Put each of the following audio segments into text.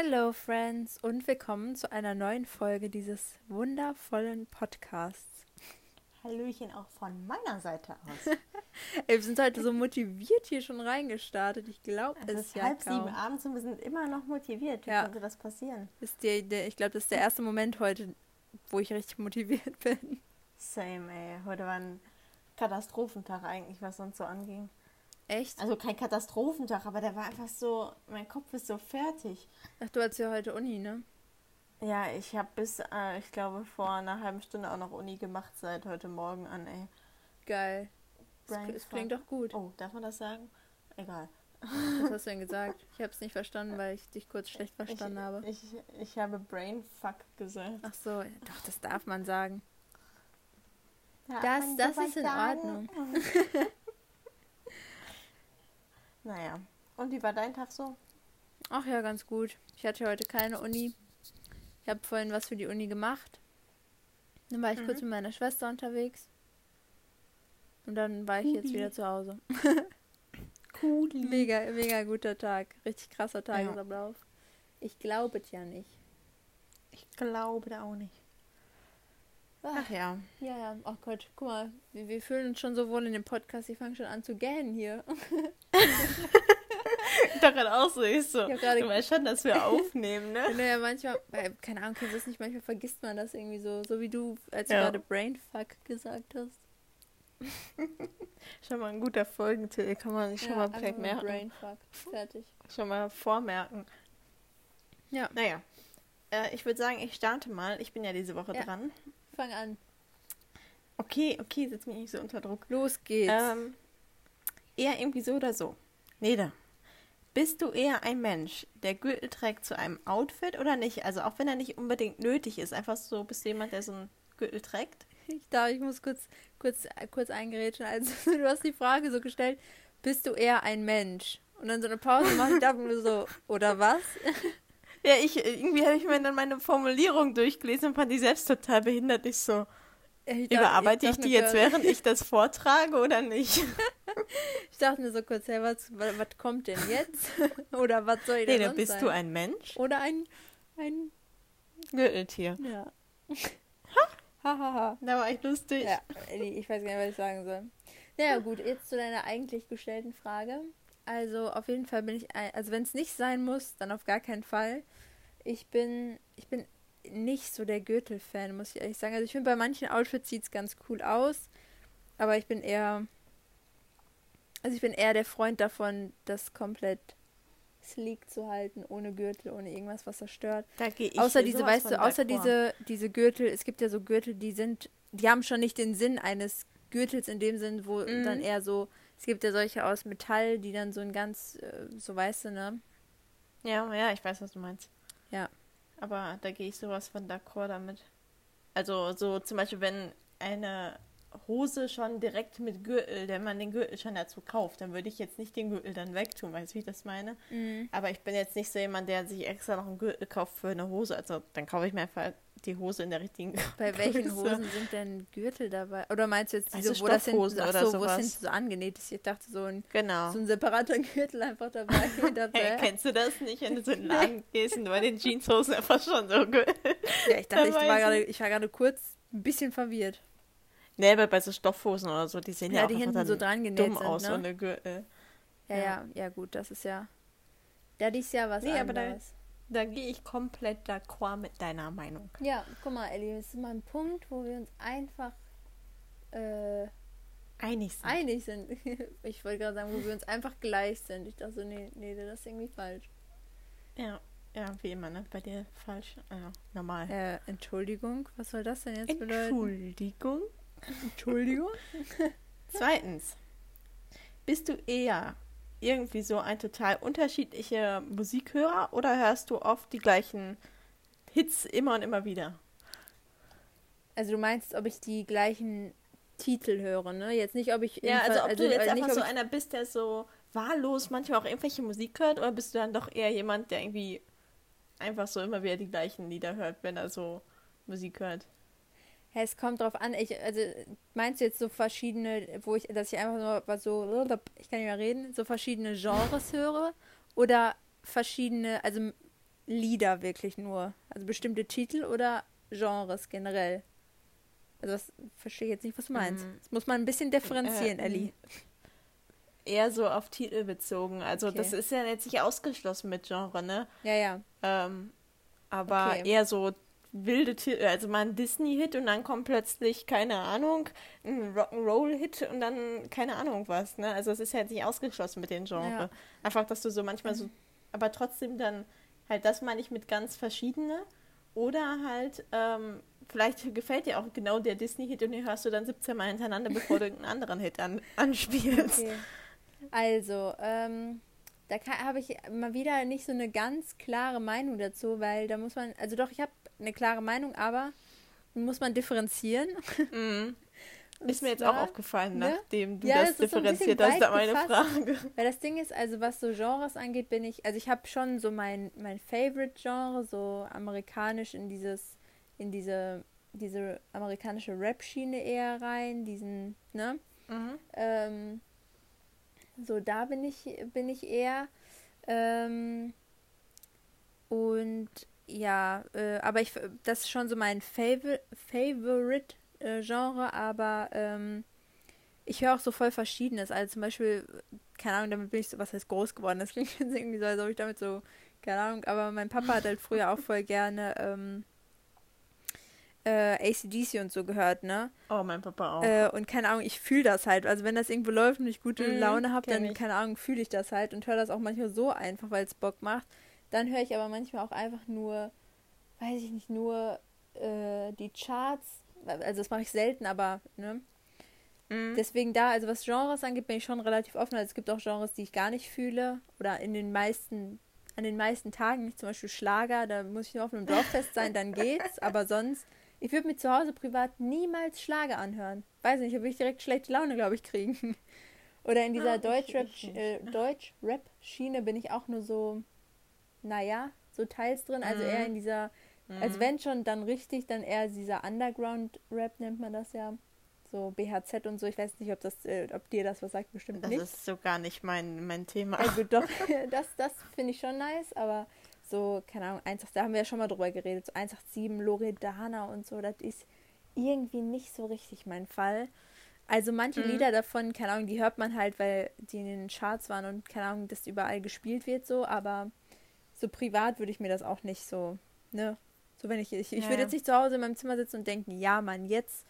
Hello Friends und willkommen zu einer neuen Folge dieses wundervollen Podcasts. Hallöchen auch von meiner Seite aus. Ey, wir sind heute so motiviert hier schon reingestartet. Ich glaube, es ist ja halb kaum. sieben abends und wir sind immer noch motiviert. Wie ja. konnte das passieren? Ist der, der, ich glaube, das ist der erste Moment heute, wo ich richtig motiviert bin. Same, ey. Heute war ein Katastrophentag eigentlich, was sonst so anging. Echt? Also kein Katastrophentag, aber der war einfach so, mein Kopf ist so fertig. Ach, du hast ja heute Uni, ne? Ja, ich habe bis, äh, ich glaube, vor einer halben Stunde auch noch Uni gemacht seit heute Morgen an, ey. Geil. Das, das klingt doch gut. Oh, darf man das sagen? Egal. Was hast du denn gesagt? Ich habe es nicht verstanden, weil ich dich kurz schlecht verstanden ich, habe. Ich, ich habe Brainfuck gesagt. Ach so, doch, das darf man sagen. Ja, das das ist in sagen. Ordnung. Naja. Und wie war dein Tag so? Ach ja, ganz gut. Ich hatte heute keine Uni. Ich habe vorhin was für die Uni gemacht. Dann war ich mhm. kurz mit meiner Schwester unterwegs. Und dann war ich jetzt wieder zu Hause. cool. Mega, mega guter Tag. Richtig krasser Tagesablauf. Ja. Ich glaube es ja nicht. Ich glaube da auch nicht. Ach ja. Ja, ja. Ach Gott, guck mal, wir, wir fühlen uns schon so wohl in dem Podcast, ich fange schon an zu gähnen hier. dachte gerade auch so, ich so, ich du weißt schon, dass wir aufnehmen, ne? Naja, manchmal, keine Ahnung, kennst du das nicht, manchmal vergisst man das irgendwie so, so wie du, als du ja. gerade Brainfuck gesagt hast. schon mal ein guter Folgentitel, kann man sich schon ja, mal vielleicht merken. Brainfuck, fertig. Schon mal vormerken. Ja. Naja, äh, ich würde sagen, ich starte mal, ich bin ja diese Woche ja. dran. Fang an. Okay, okay, setz mich nicht so unter Druck. Los geht's. Ähm, eher irgendwie so oder so. Neda, bist du eher ein Mensch, der Gürtel trägt zu einem Outfit oder nicht? Also auch wenn er nicht unbedingt nötig ist, einfach so, bist du jemand, der so einen Gürtel trägt? Ich darf, ich muss kurz, kurz, kurz eingerätschen. Also du hast die Frage so gestellt, bist du eher ein Mensch? Und dann so eine Pause mache ich dachte mir so, oder was? Ja, ich, irgendwie habe ich mir dann meine Formulierung durchgelesen und fand die selbst total behindert. Ich so, ich dachte, überarbeite ich, ich die jetzt, während ich das vortrage oder nicht? ich dachte mir so kurz, hey, was, was, kommt denn jetzt? oder was soll ich denn nee, bist sein? du ein Mensch? Oder ein, ein Gürteltier. Ja. Hahaha. ha. Da war ich lustig. Ja, ich weiß gar nicht, was ich sagen soll. Naja, gut, jetzt zu deiner eigentlich gestellten Frage. Also auf jeden Fall bin ich, also wenn es nicht sein muss, dann auf gar keinen Fall. Ich bin, ich bin nicht so der Gürtel-Fan, muss ich ehrlich sagen. Also ich finde, bei manchen Outfits sieht es ganz cool aus, aber ich bin eher, also ich bin eher der Freund davon, das komplett sleek zu halten, ohne Gürtel, ohne irgendwas, was das stört. Da gehe ich außer diese, weißt du, außer diese, diese Gürtel, es gibt ja so Gürtel, die sind, die haben schon nicht den Sinn eines Gürtels in dem Sinn, wo mhm. dann eher so es gibt ja solche aus Metall, die dann so ein ganz, äh, so weißt du, ne? Ja, ja, ich weiß, was du meinst. Ja. Aber da gehe ich sowas von d'accord damit. Also so zum Beispiel, wenn eine Hose schon direkt mit Gürtel, wenn man den Gürtel schon dazu kauft, dann würde ich jetzt nicht den Gürtel dann wegtun, weißt du, wie ich das meine? Mhm. Aber ich bin jetzt nicht so jemand, der sich extra noch einen Gürtel kauft für eine Hose. Also dann kaufe ich mir einfach die Hose in der richtigen Bei welchen Hosen sind denn Gürtel dabei? Oder meinst du jetzt diese, also wo das hinten, so, wo es so angenäht ist? Ich dachte so ein, genau. so ein separater Gürtel einfach dabei. hey, kennst du das nicht, wenn du so in den Laden gehst und bei den Jeanshosen einfach schon so Gürtel Ja, ich dachte, ich war, gerade, ich war gerade kurz ein bisschen verwirrt. Nee, aber bei so Stoffhosen oder so, die sehen ja, ja die auch hinten so dran genäht dumm sind, aus, ne? so eine Gürtel. Ja, ja, ja, ja, gut, das ist ja. Ja, dies Jahr was nee, anderes. Aber da, da gehe ich komplett d'accord mit deiner Meinung. Ja, guck mal, Ellie, das ist mal ein Punkt, wo wir uns einfach äh, einig sind. Einig sind. ich wollte gerade sagen, wo wir uns einfach gleich sind. Ich dachte so, nee, nee, das ist irgendwie falsch. Ja, ja, wie immer, ne? Bei dir falsch. Ja, normal. Äh, Entschuldigung, was soll das denn jetzt bedeuten? Entschuldigung. Entschuldigung. Zweitens, bist du eher irgendwie so ein total unterschiedlicher Musikhörer oder hörst du oft die gleichen Hits immer und immer wieder? Also du meinst, ob ich die gleichen Titel höre, ne? Jetzt nicht, ob ich... Ja, also ob also, du jetzt einfach so einer bist, der so wahllos manchmal auch irgendwelche Musik hört oder bist du dann doch eher jemand, der irgendwie einfach so immer wieder die gleichen Lieder hört, wenn er so Musik hört? Ja, es kommt drauf an. Ich, also meinst du jetzt so verschiedene, wo ich, dass ich einfach nur so, ich kann nicht mehr reden, so verschiedene Genres höre oder verschiedene, also Lieder wirklich nur? Also bestimmte Titel oder Genres generell? Also das verstehe ich jetzt nicht, was du meinst. Mhm. Das muss man ein bisschen differenzieren, Äh, Ellie. Eher so auf Titel bezogen. Also Okay. das ist ja jetzt nicht ausgeschlossen mit Genre, ne? Ja, ja. Ähm, aber Okay. eher so wilde Titel, also mal ein Disney-Hit und dann kommt plötzlich, keine Ahnung, ein Rock'n'Roll-Hit und dann keine Ahnung was, ne? Also es ist ja jetzt nicht ausgeschlossen mit den Genre. Ja. Einfach, dass du so manchmal so, aber trotzdem dann, halt das meine ich mit ganz verschiedene. Oder halt, ähm, vielleicht gefällt dir auch genau der Disney-Hit und den hörst du dann 17 Mal hintereinander, bevor du irgendeinen anderen Hit an, anspielst. Okay. Also, ähm, da habe ich mal wieder nicht so eine ganz klare Meinung dazu, weil da muss man, also doch, ich habe eine klare Meinung, aber muss man differenzieren. Mhm. Ist mir jetzt zwar, auch aufgefallen, ne? nachdem du Ja, das das so differenziert hast, da meine gefasst. Frage. Weil das Ding ist, also was so Genres angeht, bin ich, also ich habe schon so mein, mein Favorite-Genre, so amerikanisch in dieses, in diese, diese amerikanische Rap-Schiene eher rein, diesen, ne? Mhm. Ähm, so, da bin ich, bin ich eher. Ähm, und ja, äh, aber ich, das ist schon so mein Favor Favorite äh, Genre, aber ähm, ich höre auch so voll Verschiedenes. Also zum Beispiel, keine Ahnung, damit bin ich so, was heißt groß geworden? Das klingt jetzt irgendwie so, als ob ich damit so, keine Ahnung, aber mein Papa hat halt früher auch voll gerne ähm, äh, ACDC und so gehört, ne? Oh, mein Papa auch. Äh, und keine Ahnung, ich fühle das halt. Also wenn das irgendwo läuft und ich gute Mhm, Laune habe, dann, ich. keine Ahnung, fühle ich das halt und höre das auch manchmal so einfach, weil es Bock macht. Dann höre ich aber manchmal auch einfach nur, weiß ich nicht, nur äh, die Charts. Also das mache ich selten, aber, ne? Mhm. Deswegen da, also was Genres angeht, bin ich schon relativ offen. Also es gibt auch Genres, die ich gar nicht fühle. Oder in den meisten, an den meisten Tagen, nicht zum Beispiel Schlager, da muss ich nur auf einem Dorffest sein, dann geht's. Aber sonst, ich würde mir zu Hause privat niemals Schlager anhören. Weiß nicht, würde ich direkt schlechte Laune, glaube ich, kriegen. Oder in dieser Ah, ich- Deutschrap, ich nicht. äh, Deutsch-Rap-Schiene bin ich auch nur so, naja, so teils drin. Also Mhm. eher in dieser, also Mhm. wenn schon, dann richtig, dann eher dieser Underground-Rap nennt man das ja. So BHZ und so. Ich weiß nicht, ob das, äh, ob dir das was sagt, bestimmt Das nicht. ist so gar nicht mein, mein Thema. Also doch, das, das finde ich schon nice, aber so, keine Ahnung, 187, da haben wir ja schon mal drüber geredet, so 187, Loredana und so, das ist irgendwie nicht so richtig mein Fall. Also manche Mhm. Lieder davon, keine Ahnung, die hört man halt, weil die in den Charts waren und keine Ahnung, das überall gespielt wird so, aber so privat würde ich mir das auch nicht so, ne? So wenn ich, ich, ich Ja. würde jetzt nicht zu Hause in meinem Zimmer sitzen und denken, ja Mann, jetzt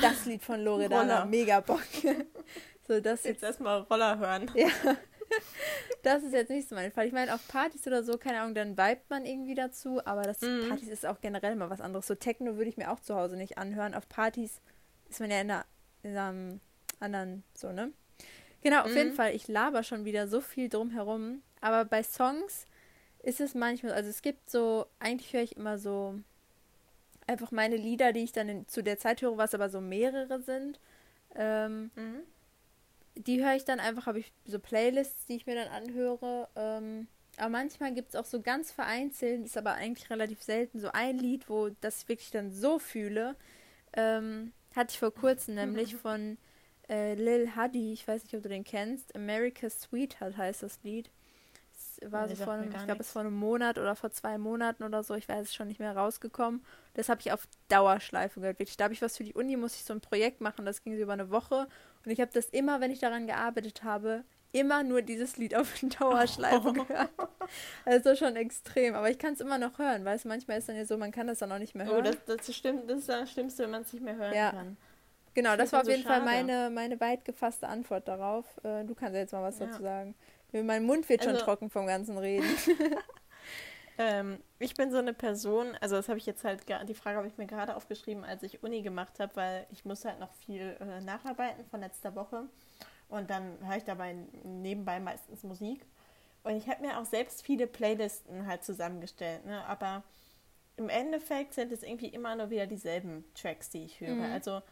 das Lied von Loredana, mega Bock. so, das Jetzt erstmal Roller hören. ja. Das ist jetzt nicht so mein Fall. Ich meine, auf Partys oder so, keine Ahnung, dann vibet man irgendwie dazu, aber das Mhm. Partys ist auch generell mal was anderes. So Techno würde ich mir auch zu Hause nicht anhören. Auf Partys ist man ja in, einer, in einem anderen, so, ne? Genau, auf Mhm. jeden Fall. Ich laber schon wieder so viel drumherum. Aber bei Songs ist es manchmal, also es gibt so, eigentlich höre ich immer so einfach meine Lieder, die ich dann in, zu der Zeit höre, was aber so mehrere sind. Ähm, Mhm. die höre ich dann einfach, habe ich so Playlists, die ich mir dann anhöre. Ähm, aber manchmal gibt es auch so ganz vereinzelt, ist aber eigentlich relativ selten, so ein Lied, wo das ich wirklich dann so fühle. Ähm, hatte ich vor kurzem nämlich von äh, Lil Huddy, ich weiß nicht, ob du den kennst. America's Sweetheart heißt das Lied. War Nee, so vor einem, ich glaube, es vor einem Monat oder vor zwei Monaten oder so, ich weiß es schon nicht mehr rausgekommen. Das habe ich auf Dauerschleife gehört. Wirklich, da habe ich was für die Uni, muss ich so ein Projekt machen, das ging so über eine Woche. Und ich habe das immer, wenn ich daran gearbeitet habe, immer nur dieses Lied auf Dauerschleife gehört. Also schon extrem. Aber ich kann es immer noch hören, weil es manchmal ist dann ja so, man kann das dann auch nicht mehr Oh, hören. das, das stimmt, das ist das Schlimmste, wenn man es nicht mehr hören Ja. kann. genau, das das war auf so jeden Fall schade. meine, meine weit gefasste Antwort darauf. Äh, du kannst ja jetzt mal was Ja. dazu sagen. Mein Mund wird schon Also- trocken vom ganzen Reden. Ähm, ich bin so eine Person, also das habe ich jetzt halt, die Frage habe ich mir gerade aufgeschrieben, als ich Uni gemacht habe, weil ich musste halt noch viel äh, nacharbeiten von letzter Woche und dann höre ich dabei nebenbei meistens Musik und ich habe mir auch selbst viele Playlisten halt zusammengestellt, ne? aber im Endeffekt sind es irgendwie immer nur wieder dieselben Tracks, die ich höre. Mhm. Also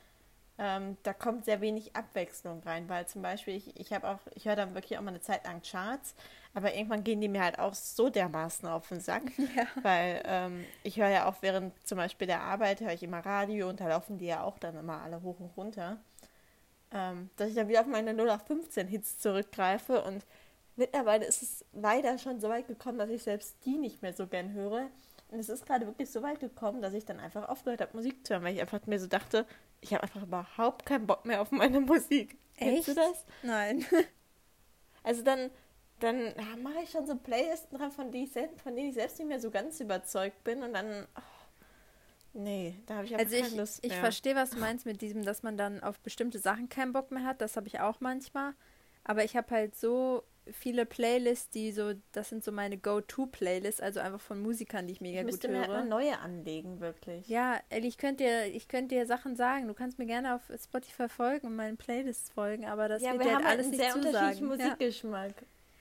ähm, da kommt sehr wenig Abwechslung rein, weil zum Beispiel ich, ich habe auch, ich höre dann wirklich auch mal eine Zeit lang Charts, aber irgendwann gehen die mir halt auch so dermaßen auf den Sack, ja. weil ähm, ich höre ja auch während zum Beispiel der Arbeit höre ich immer Radio und da laufen die ja auch dann immer alle hoch und runter, ähm, dass ich dann wieder auf meine 0815 Hits zurückgreife und mittlerweile ist es leider schon so weit gekommen, dass ich selbst die nicht mehr so gern höre. Und es ist gerade wirklich so weit gekommen, dass ich dann einfach aufgehört habe, Musik zu hören, weil ich einfach mir so dachte, ich habe einfach überhaupt keinen Bock mehr auf meine Musik. Echt? Kennst du das? Nein. Also dann, dann ja, mache ich schon so Playlisten dran, von, die ich selbst, von denen ich selbst nicht mehr so ganz überzeugt bin. Und dann, oh, nee, da habe ich einfach Also keine ich, Lust ich mehr. verstehe, was du meinst mit diesem, dass man dann auf bestimmte Sachen keinen Bock mehr hat. Das habe ich auch manchmal. Aber ich habe halt so viele Playlists, die so, das sind so meine Go-To-Playlists, also einfach von Musikern, die ich mega ich gut müsste mir höre. mal neue anlegen, wirklich. Ja, Elli, ich könnte dir, ich könnte dir Sachen sagen. Du kannst mir gerne auf Spotify folgen und meinen Playlists folgen, aber das ja, wird wir dir haben halt halt alles einen nicht sehr unterschiedlichen zusagen. Ja. Musikgeschmack.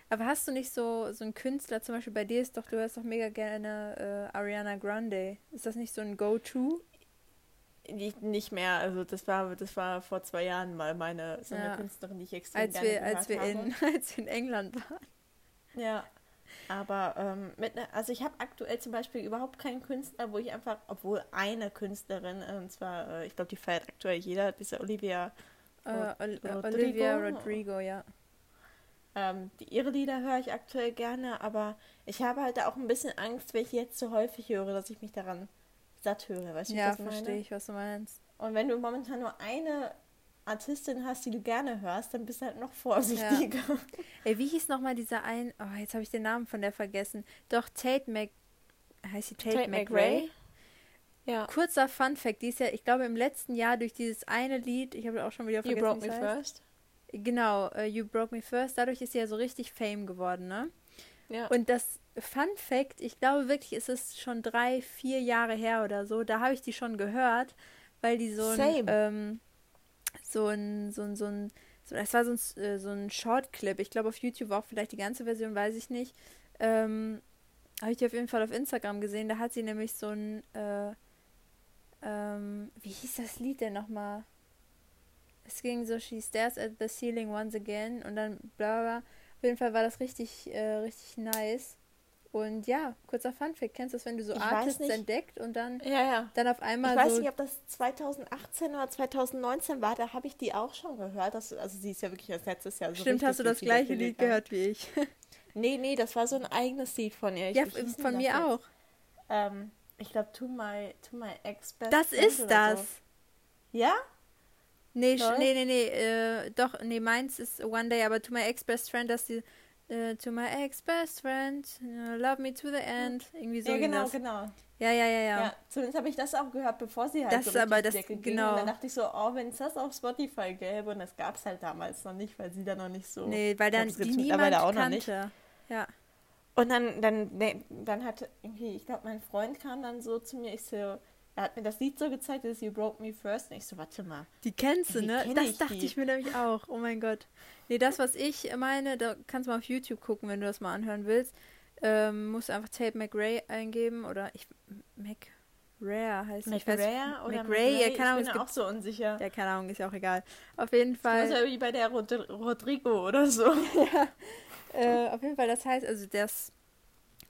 Aber hast du nicht so, so einen Künstler, zum Beispiel bei dir ist doch, du hörst doch mega gerne äh, Ariana Grande. Ist das nicht so ein Go-To? Nicht, mehr, also das war, das war vor zwei Jahren mal meine so eine Ja. Künstlerin, die ich extrem Als gerne wir, als wir habe. in, als wir in England waren. Ja. Aber ähm, mit ne, also ich habe aktuell zum Beispiel überhaupt keinen Künstler, wo ich einfach, obwohl eine Künstlerin, äh, und zwar, äh, ich glaube, die feiert aktuell jeder, diese Olivia, Äh, Ol Rodrigo? Olivia Rodrigo, ja. ähm, die, ihre Lieder höre ich aktuell gerne, aber ich habe halt da auch ein bisschen Angst, wenn ich jetzt so häufig höre, dass ich mich daran satt höre. Weißt du, ich Ja, meine? verstehe ich, was du meinst. Und wenn du momentan nur eine Artistin hast, die du gerne hörst, dann bist du halt noch vorsichtiger. Ey, wie hieß nochmal dieser ein, oh, jetzt habe ich den Namen von der vergessen. Doch, Tate Mc, heißt sie Tate, Tate McRae? McRae? Ja. Kurzer Fun Fact, die ist ja, ich glaube, im letzten Jahr durch dieses eine Lied, ich habe auch schon wieder You vergessen, Broke wie Me heißt. First. Genau, äh, You Broke Me First, dadurch ist sie ja so richtig Fame geworden, ne? Ja. Und das Fun Fact, ich glaube wirklich, es ist schon drei, vier Jahre her oder so, da habe ich die schon gehört, weil die so ein, ähm, so ein, so ein, so ein, so, das war so ein, äh, so ein Short-Clip. Ich glaube auf YouTube auch vielleicht die ganze Version, weiß ich nicht. Ähm, habe ich die auf jeden Fall auf Instagram gesehen. Da hat sie nämlich so ein, äh, ähm, wie hieß das Lied denn nochmal? Es ging so, she stares at the ceiling once again und dann bla bla. Auf jeden Fall war das richtig, äh, richtig nice. Und ja, kurzer Funfact, kennst du das, wenn du so Ich Artists entdeckt und dann, ja, ja. dann auf Ich einmal weiß so nicht, ob das 2018 oder 2019 war, da habe ich die auch schon gehört. Das, also sie ist ja wirklich erst letztes Jahr so Stimmt, hast du das gleiche Lied gehört wie ich. Nee, nee, das war so ein eigenes Lied von ihr. Ich, ja, von mir auch. Ähm, ich glaube, to my, to my ex best Das ist das. So. Ja? Nee, Lol. nee, nee, nee, äh, doch, nee, meins ist One Day, aber to my ex-best friend, dass die, äh, to my ex-best friend, uh, love me to the end, irgendwie so ja, genau, das. genau. Ja, ja, ja, Ja. ja. zumindest habe ich das auch gehört, bevor sie halt Das so aber das- Decke genau. Und dann dachte ich so, oh, wenn es das auf Spotify gäbe, und das gab es halt damals noch nicht, weil sie da noch nicht so... Nee, weil glaub, dann das die niemand auch noch kannte. nicht. Ja. Und dann, dann, nee, dann hat irgendwie, ich glaube, mein Freund kam dann so zu mir, ich so, er hat mir das Lied so gezeigt, das ist You Broke Me First. Und ich so, warte mal. Die kennst du, ne? kenn Das ich dachte die? ich mir nämlich auch. Oh mein Gott. Nee, das, was ich meine, da kannst du mal auf YouTube gucken, wenn du das mal anhören willst. Ähm, musst einfach Tape McRae eingeben oder ich. McRare heißt ich weiß- McRae oder McRae, ja, Ich keine Ahnung, bin es da auch so unsicher. ja, keine Ahnung, ist ja auch egal. Auf jeden Das Fall. ist ja wie bei der Rod Rodrigo oder so. Äh, auf jeden Fall, das heißt, also das,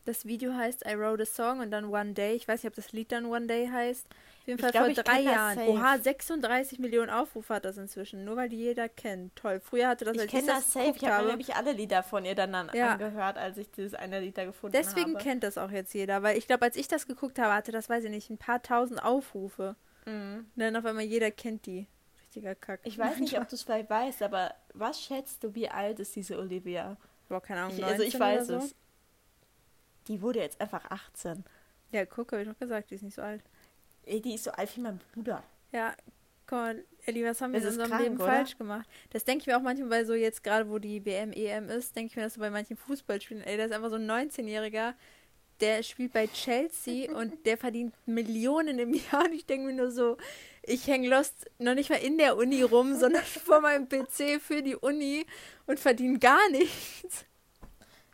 das Video heißt I Wrote a Song und dann One Day. Ich weiß nicht, ob das Lied dann One Day heißt. Auf jeden Ich Fall glaub, vor drei das Jahren. safe. Oha, 36 Millionen Aufrufe hat das inzwischen. Nur weil die jeder kennt. Toll. Früher hatte das, Ich als kenne das safe. geguckt Ich habe nämlich alle Lieder von ihr dann an Ja. angehört, als ich dieses eine Lied da gefunden Deswegen habe. kennt das auch jetzt jeder. Weil ich glaube, als ich das geguckt habe, hatte das, weiß ich nicht, ein paar tausend Aufrufe. Mhm. Und dann auf einmal jeder kennt die. Richtiger Kack. Ich weiß nicht, ob du es vielleicht weißt, aber was schätzt du, wie alt ist diese Olivia? Boah, keine Ahnung, Ich, 19 also ich weiß so? es. Die wurde jetzt einfach 18. Ja, guck, habe ich doch gesagt, die ist nicht so alt. Ey, die ist so alt wie mein Bruder. Ja, guck mal, Elli, was haben wir in unserem krank, Leben oder? falsch gemacht? Das denke ich mir auch manchmal bei so jetzt gerade, wo die WM, EM ist, denke ich mir das so bei manchen Fußballspielen. Ey, da ist einfach so ein 19-Jähriger, der spielt bei Chelsea und der verdient Millionen im Jahr. Und ich denke mir nur so, ich hänge lost noch nicht mal in der Uni rum, sondern vor meinem PC für die Uni und verdiene gar nichts.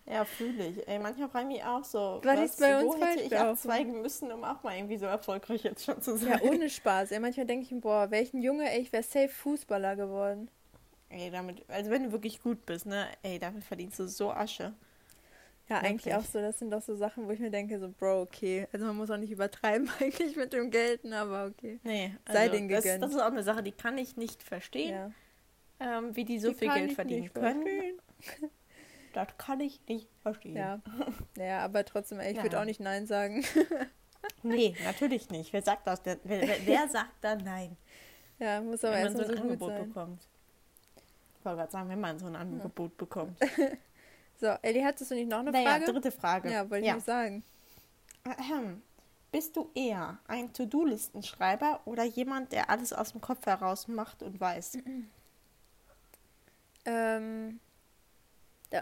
Ja, fühle ich. Ey, manchmal frage ich mich auch so, Was ist bei uns wo hätte ich abzweigen müssen, um auch mal irgendwie so erfolgreich jetzt schon zu Ja, sein. ohne Spaß. Ey, manchmal denke ich mir, boah, welchen Junge, ey, ich wäre safe Fußballer geworden. Ey, damit, also wenn du wirklich gut bist, ne, ey, damit verdienst du so Asche. Ja, eigentlich Wirklich. auch so. Das sind doch so Sachen, wo ich mir denke, so, Bro, okay. Also man muss auch nicht übertreiben eigentlich mit dem Gelten, aber okay. Nee, Sei denen das, gegönnt. das ist auch eine Sache, die kann ich nicht verstehen, Ja. ähm, wie die so Die viel Geld verdienen können. Das kann ich nicht verstehen. Ja. Ja, aber trotzdem, ich würde Ja. auch nicht Nein sagen. Nee, natürlich nicht. Wer sagt das denn? Wer, wer, wer sagt da nein? ja, muss aber wenn man so ein so Angebot sein. bekommt. Ich wollte gerade sagen, wenn man so ein Angebot bekommt. So, Elli, hattest du nicht noch eine Naja, Frage? dritte Frage. Ja, wollte ich nicht sagen. Ahem. Bist du eher ein To-Do-Listenschreiber oder jemand, der alles aus dem Kopf heraus macht und weiß? Ähm, ja,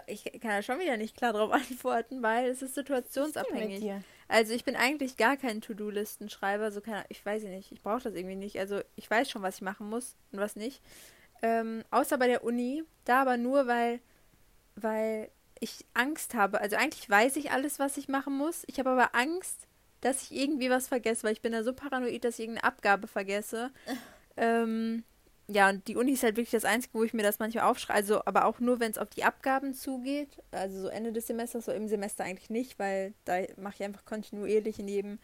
ich kann da schon wieder nicht klar drauf antworten, weil es ist ist situationsabhängig. dir? Also ich bin eigentlich gar kein To-Do-Listenschreiber, so keine, ich weiß nicht, ich brauche das irgendwie nicht. Also ich weiß schon, was ich machen muss und was nicht. Ähm, außer bei der Uni, da aber nur, weil, weil ich Angst habe. Also eigentlich weiß ich alles, was ich machen muss. Ich habe aber Angst, dass ich irgendwie was vergesse, weil ich bin da so paranoid, dass ich irgendeine Abgabe vergesse. ähm, ja, und die Uni ist halt wirklich das Einzige, wo ich mir das manchmal aufschreibe. Also, aber auch nur, wenn es auf die Abgaben zugeht. Also so Ende des Semesters, so im Semester eigentlich nicht, weil da mache ich einfach kontinuierlich in jedem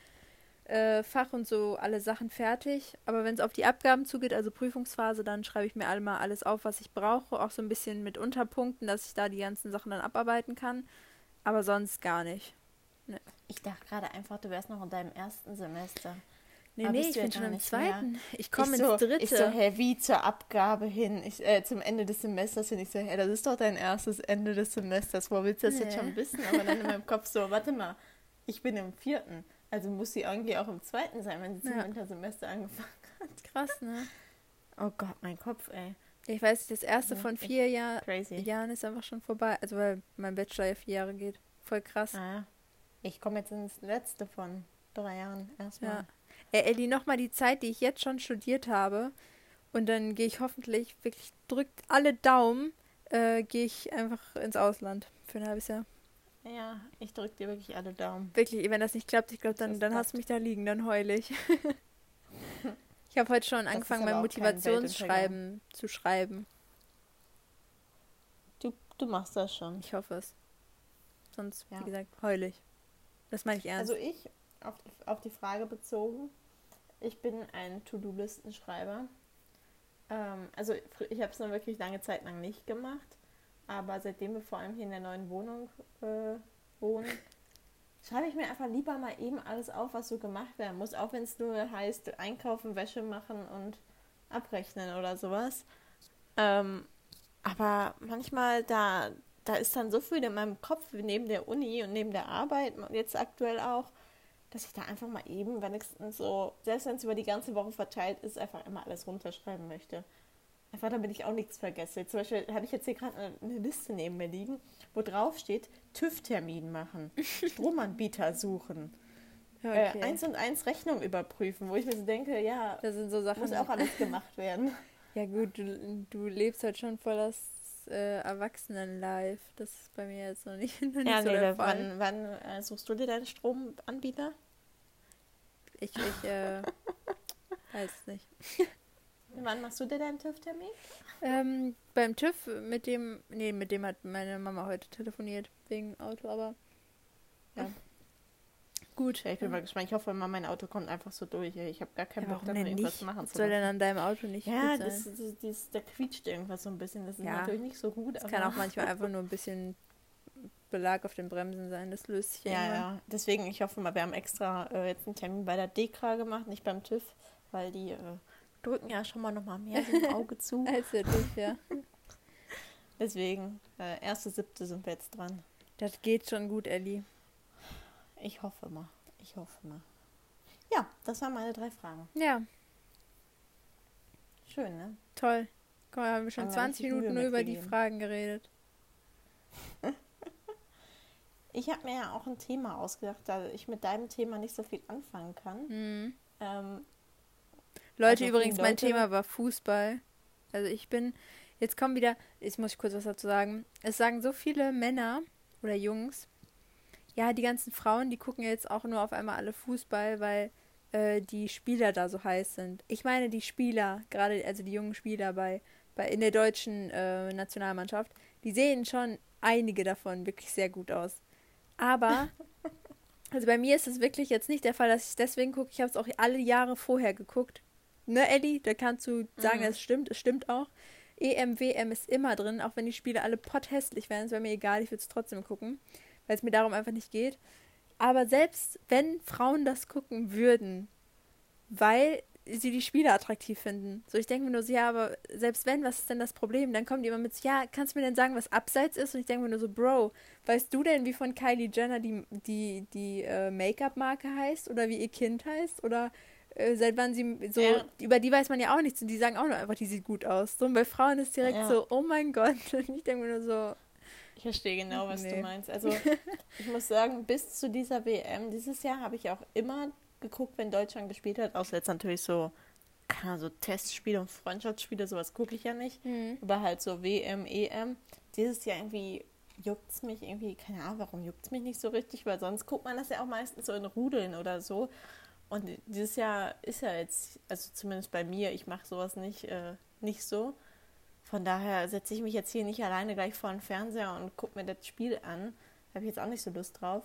äh, Fach und so alle Sachen fertig. Aber wenn es auf die Abgaben zugeht, also Prüfungsphase, dann schreibe ich mir einmal alles auf, was ich brauche. Auch so ein bisschen mit Unterpunkten, dass ich da die ganzen Sachen dann abarbeiten kann. Aber sonst gar nicht. Ich dachte gerade einfach, du wärst noch in deinem ersten Semester. Nee, nee, ich bin schon im nicht mehr. zweiten. Ich komme ins so, dritte. Ich so, hä, wie zur Abgabe hin? Ich, äh, zum Ende des Semesters hin. Ich so, hä, das ist doch dein erstes Ende des Semesters. Wo willst du das jetzt Nee. schon wissen? Aber dann in meinem Kopf so, warte mal, ich bin im vierten. Also muss sie irgendwie auch im zweiten sein, wenn sie zum Ja. Wintersemester angefangen Krass, ne? Oh Gott, mein Kopf, ey. Ich weiß das erste Ja, von vier Jahr, Crazy. Jahren ist einfach schon vorbei. Also weil mein Bachelor ja vier Jahre geht. Voll krass. Ah, ja. Ich komme jetzt ins letzte von drei Jahren erstmal. Ja. Ey, Elli, nochmal die Zeit, die ich jetzt schon studiert habe. Und dann gehe ich hoffentlich, wirklich drückt alle Daumen, äh, gehe ich einfach ins Ausland für ein halbes Jahr. Ja, ich drücke dir wirklich alle Daumen. Wirklich, wenn das nicht klappt, ich glaube, dann, dann hast du mich da liegen, dann heul ich. ich habe heute schon angefangen, mein Motivationsschreiben zu schreiben. Du, du machst das schon. Ich hoffe es. Sonst, Ja. wie gesagt, heul ich. Das meine ich ernst. Also ich, auf auf die Frage bezogen, ich bin ein To-Do-Listenschreiber. Ähm, also ich habe es noch wirklich lange Zeit lang nicht gemacht, aber seitdem wir vor allem hier in der neuen Wohnung äh, wohnen, schreibe ich mir einfach lieber mal eben alles auf, was so gemacht werden muss, auch wenn es nur heißt, einkaufen, Wäsche machen und abrechnen oder sowas. Ähm, aber manchmal da, da ist dann so viel in meinem Kopf neben der Uni und neben der Arbeit, jetzt aktuell auch, dass ich da einfach mal eben wenigstens so, selbst wenn es über die ganze Woche verteilt ist, einfach immer alles runterschreiben möchte. Einfach damit ich auch nichts vergesse. Zum Beispiel habe ich jetzt hier gerade eine, eine Liste neben mir liegen, wo drauf steht, TÜV-Termin machen, Stromanbieter suchen, okay. äh, eins und eins Rechnung überprüfen, wo ich mir so denke, ja, das sind so Sachen. muss auch alles gemacht werden. Ja gut, du, du lebst halt schon voll das äh, Erwachsenen-Life. Das ist bei mir jetzt noch nicht, noch nicht Ja, so nee, der Fall. wann, wann äh, suchst du dir deinen Stromanbieter? Ich, ich äh, weiß es nicht. Wann machst du dir deinen TÜV-Termin? Ähm, beim TÜV mit dem, nee, mit dem hat meine Mama heute telefoniert, wegen Auto, aber ja. Gut. Ja, ich bin mal gespannt. Ich hoffe, mal mein Auto kommt einfach so durch. Ich habe gar keinen Ja, Bock, warum da denn irgendwas nicht? machen zu soll denn an deinem Auto nicht Ja, das, das, das, da quietscht irgendwas so ein bisschen. Das ist Ja. natürlich nicht so gut. Das kann auch manchmal einfach nur ein bisschen Belag auf den Bremsen sein. Das löst sich ja, Ja, ja. Deswegen, ich hoffe mal, wir haben extra äh, jetzt einen Termin bei der DEKRA gemacht, nicht beim TÜV, weil die äh, drücken ja schon mal noch mal mehr so ein Auge zu. Als der TÜV, ja. Deswegen, äh, erste siebte sind wir jetzt dran. Das geht schon gut, Elli. Ich hoffe mal. Ich hoffe mal. Ja, das waren meine drei Fragen. Ja, Schön, ne? toll. Guck mal, haben wir schon Haben wir 20 richtig Minuten Mühe nur über die. Fragen geredet. Ich habe mir ja auch ein Thema ausgedacht, da ich mit deinem Thema nicht so viel anfangen kann. Mhm. Ähm, Leute, Also übrigens, mein Leute- Thema war Fußball. Also ich bin, jetzt kommen wieder, jetzt muss ich kurz was dazu sagen. Es sagen so viele Männer oder Jungs, ja, die ganzen Frauen, die gucken jetzt auch nur auf einmal alle Fußball, weil äh, die Spieler da so heiß sind. Ich meine die Spieler, gerade also die jungen Spieler bei, bei in der deutschen äh, Nationalmannschaft, die sehen schon einige davon wirklich sehr gut aus. Aber also bei mir ist es wirklich jetzt nicht der Fall, dass ich es deswegen gucke. Ich habe es auch alle Jahre vorher geguckt. Ne, Ellie? Da kannst du sagen, Mhm. es stimmt. Es stimmt auch. EM, WM ist immer drin, auch wenn die Spiele alle potthässlich wären. Es wäre mir egal, ich würde es trotzdem gucken, weil es mir darum einfach nicht geht. Aber selbst wenn Frauen das gucken würden, weil sie die Spiele attraktiv finden. So, ich denke mir nur so, ja, aber selbst wenn, was ist denn das Problem? Dann kommen die immer mit so, ja, kannst du mir denn sagen, was abseits ist? Und ich denke mir nur so, Bro, weißt du denn, wie von Kylie Jenner die, die, die äh, Make-up-Marke heißt? Oder wie ihr Kind heißt? Oder äh, seit wann sie so, ja. über die weiß man ja auch nichts und die sagen auch nur einfach, die sieht gut aus. So, und bei Frauen ist direkt ja. so, oh mein Gott. Und ich denke mir nur so, ich verstehe genau, was nee. du meinst. Also ich muss sagen, bis zu dieser WM dieses Jahr habe ich auch immer geguckt, wenn Deutschland gespielt hat, außer jetzt natürlich so, so Testspiele und Freundschaftsspiele, sowas gucke ich ja nicht. Mhm. Aber halt so WM, EM. Dieses Jahr irgendwie juckt es mich irgendwie, keine Ahnung, warum juckt es mich nicht so richtig, weil sonst guckt man das ja auch meistens so in Rudeln oder so. Und dieses Jahr ist ja jetzt, also zumindest bei mir, ich mache sowas nicht, äh, nicht so. Von daher setze ich mich jetzt hier nicht alleine gleich vor den Fernseher und gucke mir das Spiel an. Da habe ich jetzt auch nicht so Lust drauf.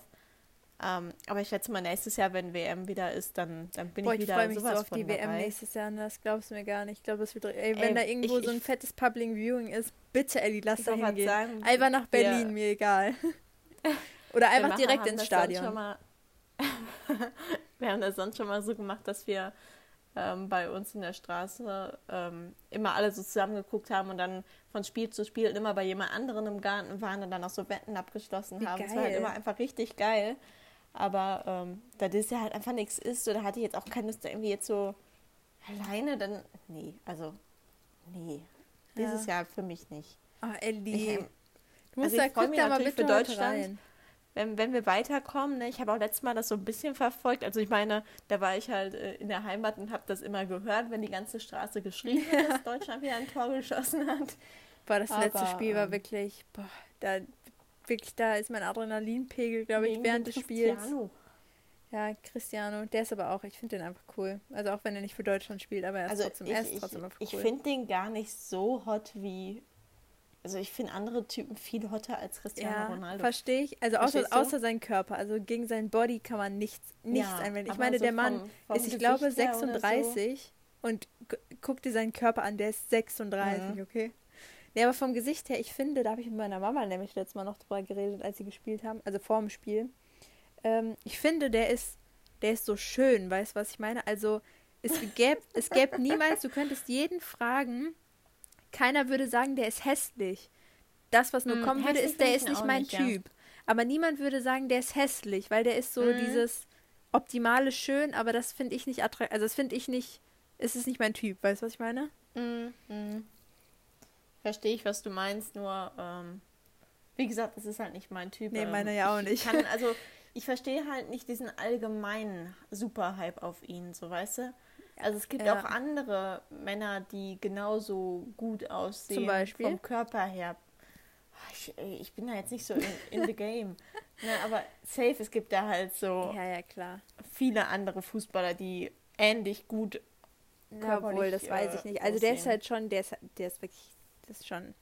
Ähm, aber ich schätze mal, nächstes Jahr, wenn WM wieder ist, dann, dann bin Boah, ich wieder ich mich sowas so auf die dabei. WM nächstes Jahr, ne? das glaubst du mir gar nicht. Ich glaube, es wird. Ey, wenn ey, da irgendwo ich, so ein fettes Public Viewing ist, bitte, Ellie, lass da hingehen. Sagen, einfach nach Berlin, mir egal. Oder einfach direkt ins Stadion. wir haben das sonst schon mal so gemacht, dass wir ähm, bei uns in der Straße ähm, immer alle so zusammengeguckt haben und dann von Spiel zu Spiel immer bei jemand anderen im Garten waren und dann auch so Wetten abgeschlossen Wie haben. Geil. Das war halt immer einfach richtig geil. Aber ähm, da das ja halt einfach nichts ist, oder hatte ich jetzt auch keine Lust, irgendwie jetzt so alleine, dann. Nee, also. Nee. Dieses ja. Jahr für mich nicht. Oh, Ellie. Ich, du musst also da, guck da mal bitte für Deutschland. Rein wenn, wenn wir weiterkommen, ne, ich habe auch letztes Mal das so ein bisschen verfolgt. Also ich meine, da war ich halt äh, in der Heimat und habe das immer gehört, wenn die ganze Straße geschrien hat, dass Deutschland wieder ein Tor geschossen hat. Boah, das Aber, letzte Spiel war ähm, wirklich, boah, da wirklich, da ist mein Adrenalinpegel, glaube ich, während des Spiels. Ja, Cristiano, der ist aber auch, ich finde den einfach cool. Also auch wenn er nicht für Deutschland spielt, aber er ist also trotzdem, ich, er ist trotzdem ich, einfach cool. Ich finde den gar nicht so hot wie also ich finde andere Typen viel hotter als Cristiano ja, Ronaldo. Verstehe ich. Also außer, außer sein Körper. Also gegen sein Body kann man nichts, nichts ja, einwenden. Ich meine, so der Mann vom, vom ist, ich Gesicht glaube, 36 so. und guck dir seinen Körper an, der ist 36, mhm. okay? Nee, aber vom Gesicht her, ich finde, da habe ich mit meiner Mama nämlich letztes Mal noch drüber geredet, als sie gespielt haben, also vor dem Spiel. Ähm, ich finde, der ist, der ist so schön, weißt du, was ich meine? Also es gäbe, es gäbe niemals, du könntest jeden fragen, keiner würde sagen, der ist hässlich. Das, was nur hm, kommen würde, ist, der ist nicht mein nicht, Typ. Ja. Aber niemand würde sagen, der ist hässlich, weil der ist so mhm. dieses optimale Schön, aber das finde ich nicht attraktiv. Also, das finde ich nicht, ist es nicht mein Typ. Weißt du, was ich meine? Mhm. Verstehe ich, was du meinst, nur, ähm, wie gesagt, es ist halt nicht mein Typ. Nee, meine ja auch nicht. Kann, also, ich verstehe halt nicht diesen allgemeinen Superhype auf ihn, so weißt du? Also es gibt ja. auch andere Männer, die genauso gut aussehen. Zum Beispiel? Vom Körper her. Ich, ich bin da jetzt nicht so in, in the game. ne, aber safe, es gibt da halt so ja, ja, klar. viele andere Fußballer, die ähnlich gut ja, Obwohl, das weiß ich nicht. Also aussehen. der ist halt schon, der ist, der ist wirklich, das ist schon,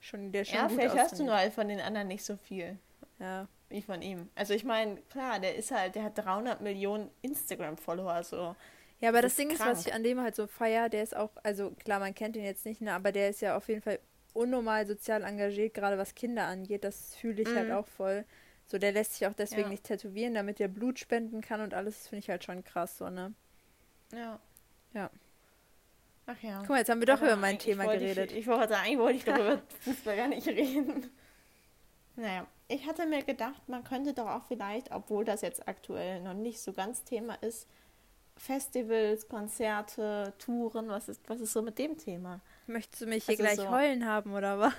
schon der ist schon Ja, vielleicht hast du nur halt von den anderen nicht so viel. Ja. Wie von ihm. Also ich meine, klar, der ist halt, der hat 300 Millionen Instagram-Follower, so. Ja, aber das, das Ding ist, was ich an dem halt so feier, der ist auch, also klar, man kennt ihn jetzt nicht, ne, aber der ist ja auf jeden Fall unnormal sozial engagiert, gerade was Kinder angeht. Das fühle ich halt mhm. halt auch voll. So, der lässt sich auch deswegen ja. nicht tätowieren, damit er Blut spenden kann und alles. Das finde ich halt schon krass, so, ne? Ja. Ja. Ach ja. Guck mal, jetzt haben wir doch über mein Thema geredet. Ich, ich wollte eigentlich wollte ich darüber Fußball gar nicht reden. Naja, ich hatte mir gedacht, man könnte doch auch vielleicht, obwohl das jetzt aktuell noch nicht so ganz Thema ist, Festivals, Konzerte, Touren, was ist, was ist so mit dem Thema? Möchtest du mich hier also gleich so heulen haben oder was?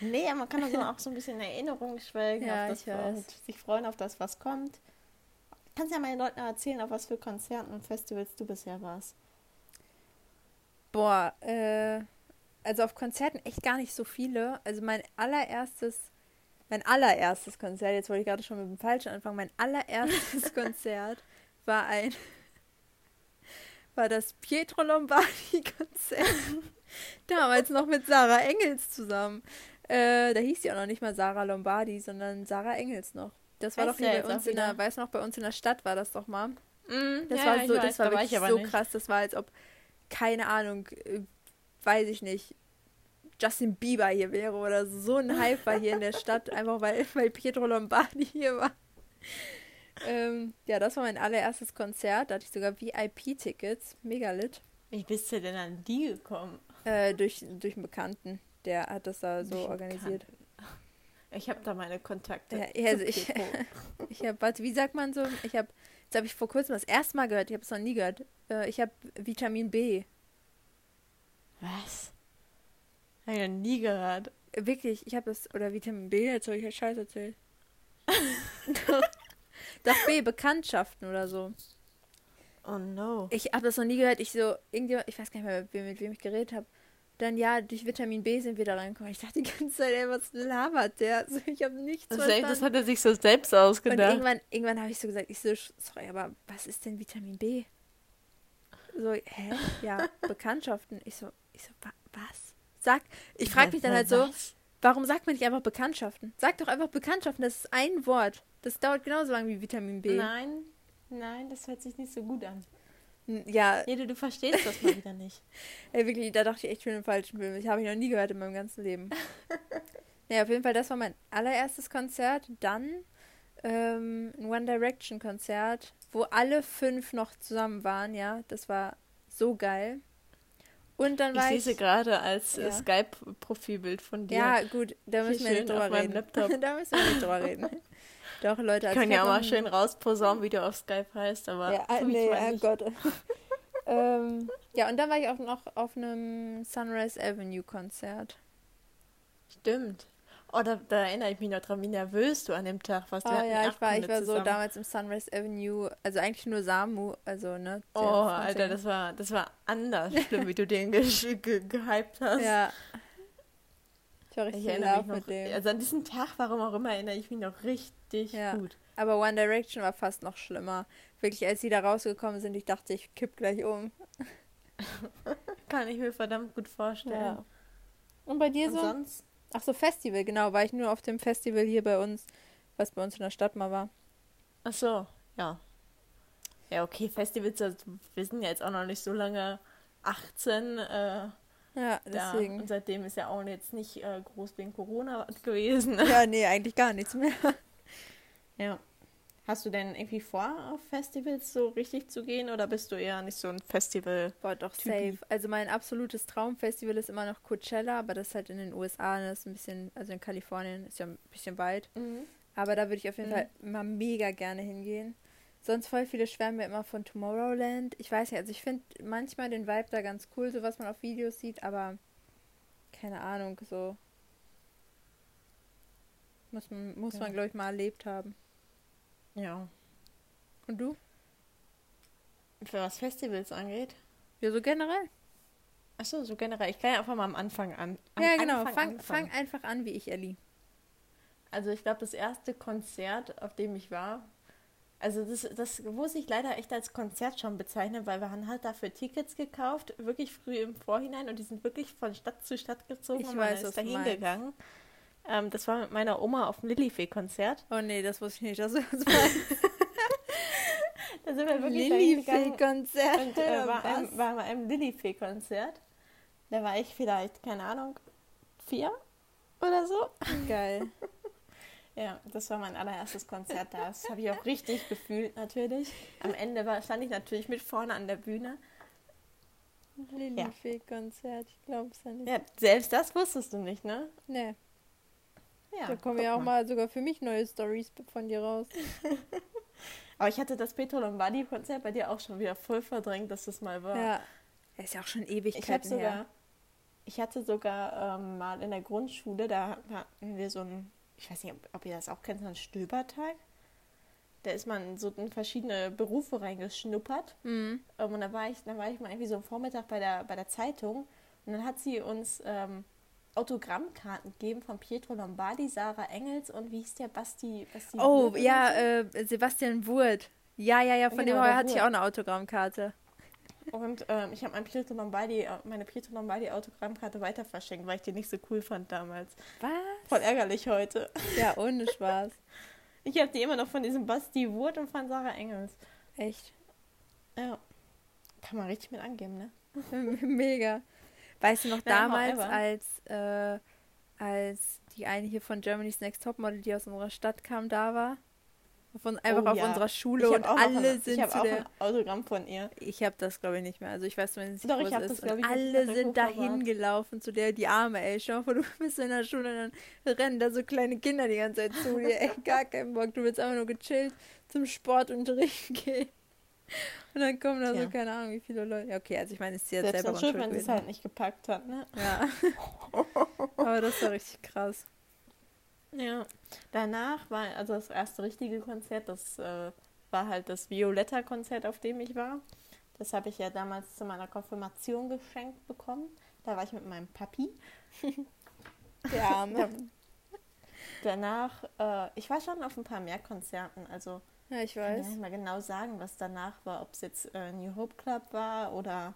Nee, man kann also auch so ein bisschen Erinnerung schwelgen ja, auf das und sich freuen auf das, was kommt. Kannst ja meinen Leuten erzählen, auf was für Konzerten und Festivals du bisher warst. Boah, äh, also auf Konzerten echt gar nicht so viele. Also mein allererstes, mein allererstes Konzert, jetzt wollte ich gerade schon mit dem Falschen anfangen, mein allererstes Konzert war ein war das Pietro Lombardi Konzert. Damals noch mit Sarah Engels zusammen. Äh, da hieß sie auch noch nicht mal Sarah Lombardi, sondern Sarah Engels noch. Das war weißt doch hier bei uns in der, weiß noch, bei uns in der Stadt war das doch mal. Mm, das ja, war so, das war, war wirklich so nicht. krass. Das war, als ob, keine Ahnung, weiß ich nicht, Justin Bieber hier wäre oder so, so ein Hype war hier in der Stadt, einfach weil, weil Pietro Lombardi hier war. Ähm, ja, das war mein allererstes Konzert. Da hatte ich sogar VIP-Tickets. Mega lit. Wie bist du denn an die gekommen? Äh, durch, durch einen Bekannten. Der hat das da so organisiert. Bekannten. Ich habe da meine Kontakte. Ja, also ich, ich habe, warte, wie sagt man so? Ich habe, jetzt habe ich vor kurzem das erste Mal gehört. Ich habe es noch nie gehört. Äh, ich habe Vitamin B. Was? Habe ich noch nie gehört. Wirklich, ich habe das, oder Vitamin B, jetzt habe ich ja Scheiß erzählt. Doch B, Bekanntschaften oder so. Oh no. Ich habe das noch nie gehört. Ich so, irgendwie, ich weiß gar nicht mehr, mit wem, mit wem ich geredet habe. Dann ja, durch Vitamin B sind wir da reingekommen. Ich dachte die ganze Zeit, ey, was labert der? Also, ich habe nichts das, verstanden. das hat er sich so selbst ausgedacht. Und irgendwann, irgendwann habe ich so gesagt, ich so, sorry, aber was ist denn Vitamin B? So, hä? Ja, Bekanntschaften. Ich so, ich so, wa was? Sag, ich frage mich dann halt so, warum sagt man nicht einfach Bekanntschaften? Sag doch einfach Bekanntschaften, das ist ein Wort. Das dauert genauso lange wie Vitamin B. Nein, nein, das hört sich nicht so gut an. Ja. Jede, du verstehst das mal wieder nicht. Ey, wirklich, da dachte ich echt, bin im falschen Film. Ich habe ich noch nie gehört in meinem ganzen Leben. ja, auf jeden Fall, das war mein allererstes Konzert. Dann ähm, ein One Direction Konzert, wo alle fünf noch zusammen waren, ja. Das war so geil. Und dann war ich. Ich sehe gerade als ja. Skype-Profilbild von dir. Ja, gut, da müssen wir nicht drüber reden. da müssen wir nicht drüber reden. Doch, Leute, als Können ja auch mal schön rausposaunen, wie du auf Skype heißt, aber. Ja, äh, nee, oh Gott. ähm, ja, und dann war ich auch noch auf einem Sunrise Avenue Konzert. Stimmt. Oh, da, da, erinnere ich mich noch dran, wie nervös du an dem Tag warst. Oh ja, ich war, ich war so damals im Sunrise Avenue, also eigentlich nur Samu, also ne. Oh, Alter, das war, das war anders schlimm, wie du den ge ge gehypt hast. Ja. Ich war richtig ich erinnere mich noch, mit dem. Also an diesem Tag, warum auch immer, erinnere ich mich noch richtig ja. gut. Aber One Direction war fast noch schlimmer. Wirklich, als sie da rausgekommen sind, ich dachte, ich kipp gleich um. Kann ich mir verdammt gut vorstellen. Ja. Und bei dir Und so? Sonst? Ach so, Festival, genau. War ich nur auf dem Festival hier bei uns, was bei uns in der Stadt mal war. Ach so, ja. Ja, okay, Festivals, wir sind ja jetzt auch noch nicht so lange 18. Äh, ja, deswegen. Da. Und seitdem ist ja auch jetzt nicht äh, groß wegen Corona gewesen. Ja, nee, eigentlich gar nichts mehr. Ja. Hast du denn irgendwie vor, auf Festivals so richtig zu gehen oder bist du eher nicht so ein Festival? Boah, doch safe. Also mein absolutes Traumfestival ist immer noch Coachella, aber das ist halt in den USA, das ist ein bisschen, also in Kalifornien ist ja ein bisschen weit. Mhm. Aber da würde ich auf jeden mhm. Fall immer mega gerne hingehen. Sonst voll viele schwärmen mir immer von Tomorrowland. Ich weiß nicht, also ich finde manchmal den Vibe da ganz cool, so was man auf Videos sieht, aber keine Ahnung, so muss man, muss ja. man glaube ich, mal erlebt haben. Ja. Und du? Für was Festivals angeht? Ja, so generell. Achso, so generell. Ich kann ja einfach mal am Anfang an. Am ja, genau. Anfang fang, fang einfach an, wie ich, Ellie. Also ich glaube, das erste Konzert, auf dem ich war, also das, das muss ich leider echt als Konzert schon bezeichnen, weil wir haben halt dafür Tickets gekauft, wirklich früh im Vorhinein und die sind wirklich von Stadt zu Stadt gezogen ich und weiß, man ist da hingegangen. Ähm, das war mit meiner Oma auf dem Lillifee-Konzert. Oh nee, das wusste ich nicht. Das da sind wir wirklich Lillifee-Konzert. Und äh, war, ein, war bei einem Lillifee-Konzert. Da war ich vielleicht, keine Ahnung, vier oder so. Geil. Ja, das war mein allererstes Konzert da. Das habe ich auch richtig gefühlt natürlich. Am Ende war, stand ich natürlich mit vorne an der Bühne. Lilifee-Konzert, ich glaube es ja nicht. Ja, selbst das wusstest du nicht, ne? Nee. Ja, da kommen ja auch mal. mal sogar für mich neue Stories von dir raus. Aber ich hatte das Petro Lombardi-Konzert bei dir auch schon wieder voll verdrängt, dass das mal war. Ja, er ist ja auch schon ewig ich sogar, her. Ich hatte sogar ähm, mal in der Grundschule, da hatten wir so ein ich weiß nicht, ob, ob ihr das auch kennt, so ein Stöbertag. Da ist man so in verschiedene Berufe reingeschnuppert. Mhm. Ähm, und da war ich, da war ich mal irgendwie so am Vormittag bei der, bei der Zeitung und dann hat sie uns ähm, Autogrammkarten gegeben von Pietro Lombardi, Sarah Engels und wie hieß der Basti? Basti oh, Wurt ja, äh, Sebastian Wurt. Ja, ja, ja, von genau, dem hatte ich auch eine Autogrammkarte. Und ähm, ich habe mein Pietro Lombardi, äh, meine Pietro Lombardi Autogrammkarte weiter verschenkt, weil ich die nicht so cool fand damals. Was? Voll ärgerlich heute. Ja, ohne Spaß. ich habe die immer noch von diesem Basti Wurt und von Sarah Engels. Echt? Ja. Kann man richtig mit angeben, ne? Mega. Weißt du noch Ja, damals, als, äh, als die eine hier von Germany's Next Topmodel, die aus unserer Stadt kam, da war? Von, einfach Oh auf ja. unserer Schule und alle ein, sind Ich habe zu auch der. ein Autogramm von ihr. Ich habe das, glaube ich, nicht mehr. Also ich weiß zumindest nicht, Doch, wo ich es hab ist. das, und ich, alle sind da verwahrt. hingelaufen zu der, die Arme, ey. Schau mal du bist in der Schule und dann rennen da so kleine Kinder die ganze Zeit zu dir. Ey, gar keinen Bock. Du willst einfach nur gechillt zum Sportunterricht gehen. Und dann kommen da so, Tja. keine Ahnung, wie viele Leute. Ja, okay, also ich meine, es ist jetzt Selbst selber schuld, wenn sie es halt nicht gepackt hat, ne? Ja. Aber das war richtig krass. Ja. Danach war also das erste richtige Konzert, das äh, war halt das Violetta-Konzert, auf dem ich war. Das habe ich ja damals zu meiner Konfirmation geschenkt bekommen. Da war ich mit meinem Papi. Der Arme. Danach, äh, ich war schon auf ein paar mehr Konzerten, also Ja, ich ich kann weiß. nicht mal genau sagen, was danach war, ob es jetzt äh, New Hope Club war oder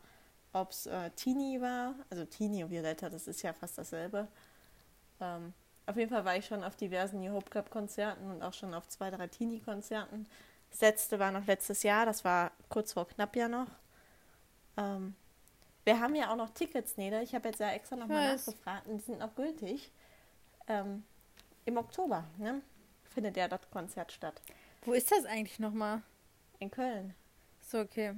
ob es äh, Teenie war. Also Teenie und Violetta, das ist ja fast dasselbe. Ähm, auf jeden Fall war ich schon auf diversen New Hope Club Konzerten und auch schon auf zwei, drei Teenie-Konzerten. Das letzte war noch letztes Jahr, das war kurz vor knapp ja noch. Ähm, wir haben ja auch noch Tickets, Nede. Ich habe jetzt ja extra nochmal nachgefragt und die sind noch gültig. Ähm, Im Oktober ne, findet ja das Konzert statt. Wo ist das eigentlich nochmal? In Köln. So, okay.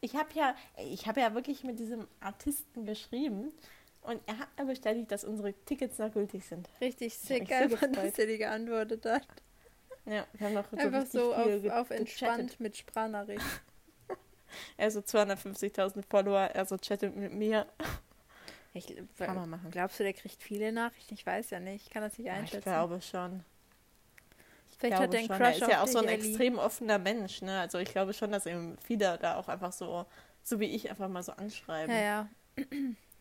Ich habe ja, ich habe ja wirklich mit diesem Artisten geschrieben und er hat mir bestätigt, dass unsere Tickets noch gültig sind. Richtig sick, so einfach, dass er dir geantwortet hat. Ja, wir haben noch so Einfach so auf, auf entspannt mit Sprachnachricht. Er so 250.000 Follower, er so chattet mit mir. Ich, Kann man machen. glaubst du, der kriegt viele Nachrichten? Ich weiß ja nicht. Ich kann das nicht einschätzen. ich glaube schon. Ich Vielleicht glaube hat er einen schon. Crush er ist ja auch so ein Ellie. extrem offener Mensch, ne? Also ich glaube schon, dass ihm viele da auch einfach so, so wie ich, einfach mal so anschreiben. Ja, ja.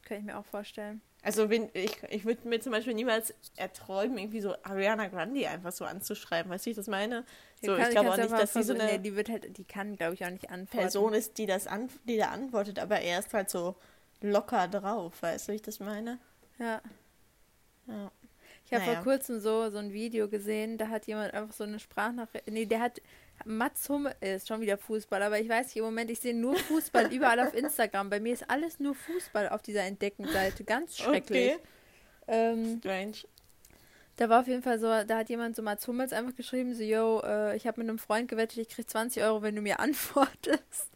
Kann ich mir auch vorstellen. Also wenn, ich, ich würde mir zum Beispiel niemals erträumen, irgendwie so Ariana Grande einfach so anzuschreiben. Weißt du, wie ich das meine? So, kann- ich glaube auch nicht, dass sie so eine Nee, die wird halt, die kann, glaube ich, auch nicht antworten. Person ist, die das an, die da antwortet, aber er ist halt so locker drauf. Weißt du, wie ich das meine? Ja. Ja. Ich habe Naja. vor kurzem so, so ein Video gesehen, da hat jemand einfach so eine Sprachnachricht. Nee, der hat. Mats Hummel ist schon wieder Fußball, aber ich weiß nicht, im Moment, ich sehe nur Fußball überall auf Instagram. Bei mir ist alles nur Fußball auf dieser Entdecken-Seite. Ganz schrecklich. Okay. Ähm, Strange. da war auf jeden Fall so, da hat jemand so Mats Hummels einfach geschrieben, so, yo, äh, ich habe mit einem Freund gewettet, ich krieg 20 Euro, wenn du mir antwortest.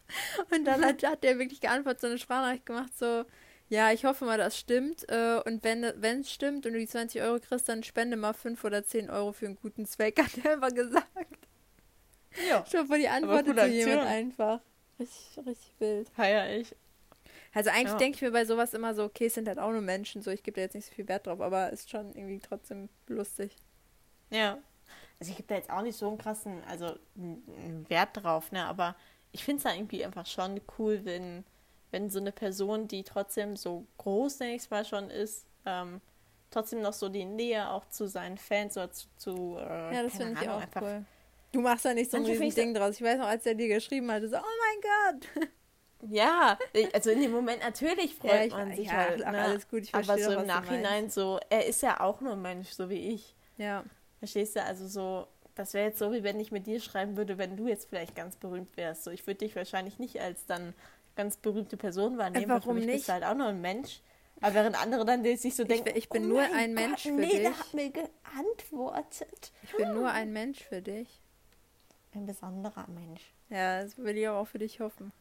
Und dann hat, hat der wirklich geantwortet, so eine Sprachnachricht gemacht, so, ja, ich hoffe mal, das stimmt. Äh, und wenn es stimmt und du die 20 Euro kriegst, dann spende mal 5 oder 10 Euro für einen guten Zweck, hat er einfach gesagt. Ja. Dir vor, die coole so jemand einfach. Richtig, richtig wild. Feier ich. Also eigentlich Ja. denke ich mir bei sowas immer so, okay, es sind halt auch nur Menschen, so ich gebe da jetzt nicht so viel Wert drauf, aber ist schon irgendwie trotzdem lustig. Ja. Also ich gebe da jetzt auch nicht so einen krassen, also n- n- Wert drauf, ne? Aber ich finde es dann irgendwie einfach schon cool, wenn, wenn so eine Person, die trotzdem so groß, nenne ich es mal schon ist, ähm, trotzdem noch so die Nähe auch zu seinen Fans oder zu, zu äh, Ja, das finde ich auch einfach cool. Du machst da nicht so ein riesen ich Ding draus. Ich weiß noch, als er dir geschrieben hatte, so, oh mein Gott. Ja, also in dem Moment natürlich freut Ja, ich- man sich ja, halt. ach, Ne? alles gut, ich Aber verstehe so doch, im Nachhinein so, er ist ja auch nur ein Mensch, so wie ich. Ja. Verstehst du? Also so, das wäre jetzt so, wie wenn ich mit dir schreiben würde, wenn du jetzt vielleicht ganz berühmt wärst. So, ich würde dich wahrscheinlich nicht als dann ganz berühmte Person wahrnehmen, weil für warum mich nicht? bist du halt auch nur ein Mensch. Aber während andere dann sich so Ich denken, bin- ich bin oh nur ein Gott, Mensch für nee, der dich. hat mir geantwortet. Ich bin nur ein Mensch für dich. Ein besonderer Mensch. Ja, das will ich auch für dich hoffen.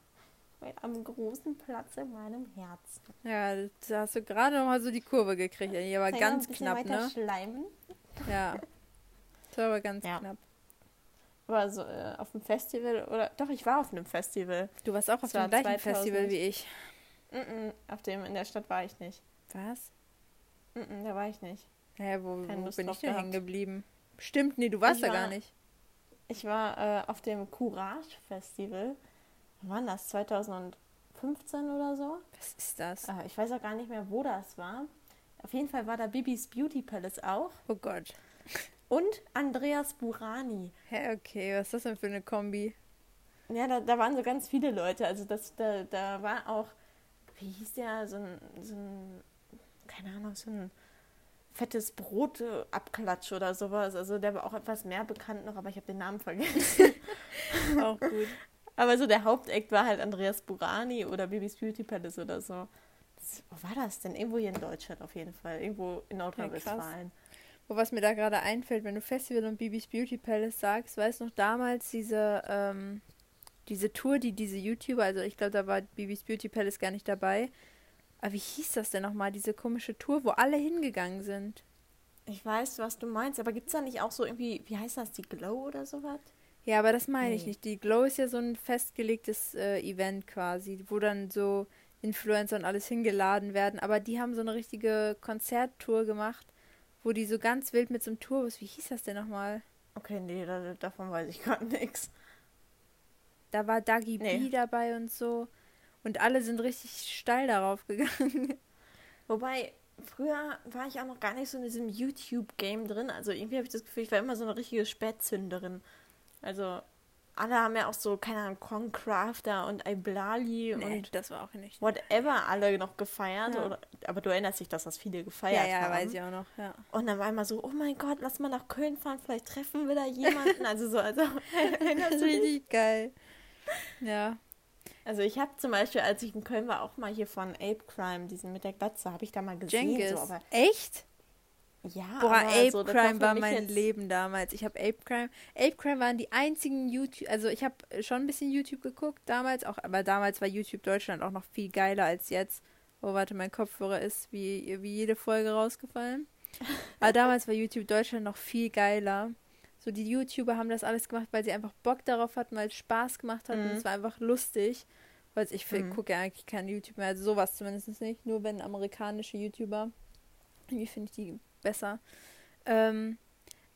Mit einem großen Platz in meinem Herzen. Ja, da hast du gerade noch mal so die Kurve gekriegt, aber Soll ich noch ganz knapp, ne? schleimen? Ja. Das war aber ganz Ja. knapp. Aber so äh, auf dem Festival oder doch, ich war auf einem Festival. Du warst auch auf dem war gleichen 2000. Festival wie ich. Mm-mm, auf dem in der Stadt war ich nicht. Was? Mm-mm, da war ich nicht. Naja, wo, wo bin ich denn hängen geblieben? Stimmt, nee, du warst Ich da war- gar nicht. Ich war äh, auf dem Courage Festival. Wann war das? 2015 oder so? Was ist das? Äh, ich weiß auch gar nicht mehr, wo das war. Auf jeden Fall war da Bibis Beauty Palace auch. Oh Gott. Und Andreas Burani. Hä, okay, was ist das denn für eine Kombi? Ja, da, da waren so ganz viele Leute. Also das, da, da war auch, wie hieß der, so ein, so ein keine Ahnung, so ein fettes Brotabklatsch oder sowas. Also der war auch etwas mehr bekannt noch, aber ich habe den Namen vergessen. Auch gut. aber so der Haupteck war halt Andreas Burani oder Bibis Beauty Palace oder so. Wo war das denn? Irgendwo hier in Deutschland auf jeden Fall. Irgendwo in Nordrhein-Westfalen. Wo was mir da gerade einfällt, wenn du Festival und Bibis Beauty Palace sagst, weißt du noch damals diese, ähm, diese Tour, die diese YouTuber, also ich glaube, da war Bibis Beauty Palace gar nicht dabei. Aber wie hieß das denn nochmal, diese komische Tour, wo alle hingegangen sind? Ich weiß, was du meinst, aber gibt es da nicht auch so irgendwie, wie heißt das, die Glow oder sowas? Ja, aber das meine ich Nee. nicht. Die Glow ist ja so ein festgelegtes äh, Event quasi, wo dann so Influencer und alles hingeladen werden. Aber die haben so eine richtige Konzerttour gemacht, wo die so ganz wild mit so einem Tourbus, wie hieß das denn nochmal? Okay, nee, da, davon weiß ich gerade nichts. Da war Dagi Nee. B dabei und so. Und alle sind richtig steil darauf gegangen. Wobei, früher war ich auch noch gar nicht so in diesem YouTube-Game drin. Also irgendwie habe ich das Gefühl, ich war immer so eine richtige Spätzünderin. Also alle haben ja auch so, keine Ahnung, Concrafter und Iblali und das war auch nicht. whatever alle noch gefeiert. Ja. Oder, aber du erinnerst dich, dass das viele Ja, gefeiert ja, haben. weiß ich auch noch, ja. Und dann war immer so, oh mein Gott, lass mal nach Köln fahren, vielleicht treffen wir da jemanden. Also so, also, Das erinnerst ist du dich? richtig geil. Ja. Also ich habe zum Beispiel, als ich in Köln war, auch mal hier von Ape Crime, diesen mit der Glatze, habe ich da mal gesehen. Jengis. So, aber, Echt? ja, Boah, aber Ape so, Crime war mein jetzt- Leben damals. Ich habe Ape Crime. Ape Crime waren die einzigen YouTube. Also ich habe schon ein bisschen YouTube geguckt damals, auch, aber damals war YouTube Deutschland auch noch viel geiler als jetzt. Oh, warte, mein Kopfhörer ist wie, wie jede Folge rausgefallen. Aber damals war YouTube Deutschland noch viel geiler. So, die YouTuber haben das alles gemacht, weil sie einfach Bock darauf hatten, weil es Spaß gemacht hat und Mhm. es war einfach lustig. Weil ich Mhm. gucke ja eigentlich kein YouTube mehr, also sowas zumindest nicht. Nur wenn amerikanische YouTuber. Irgendwie finde ich die besser. Ähm,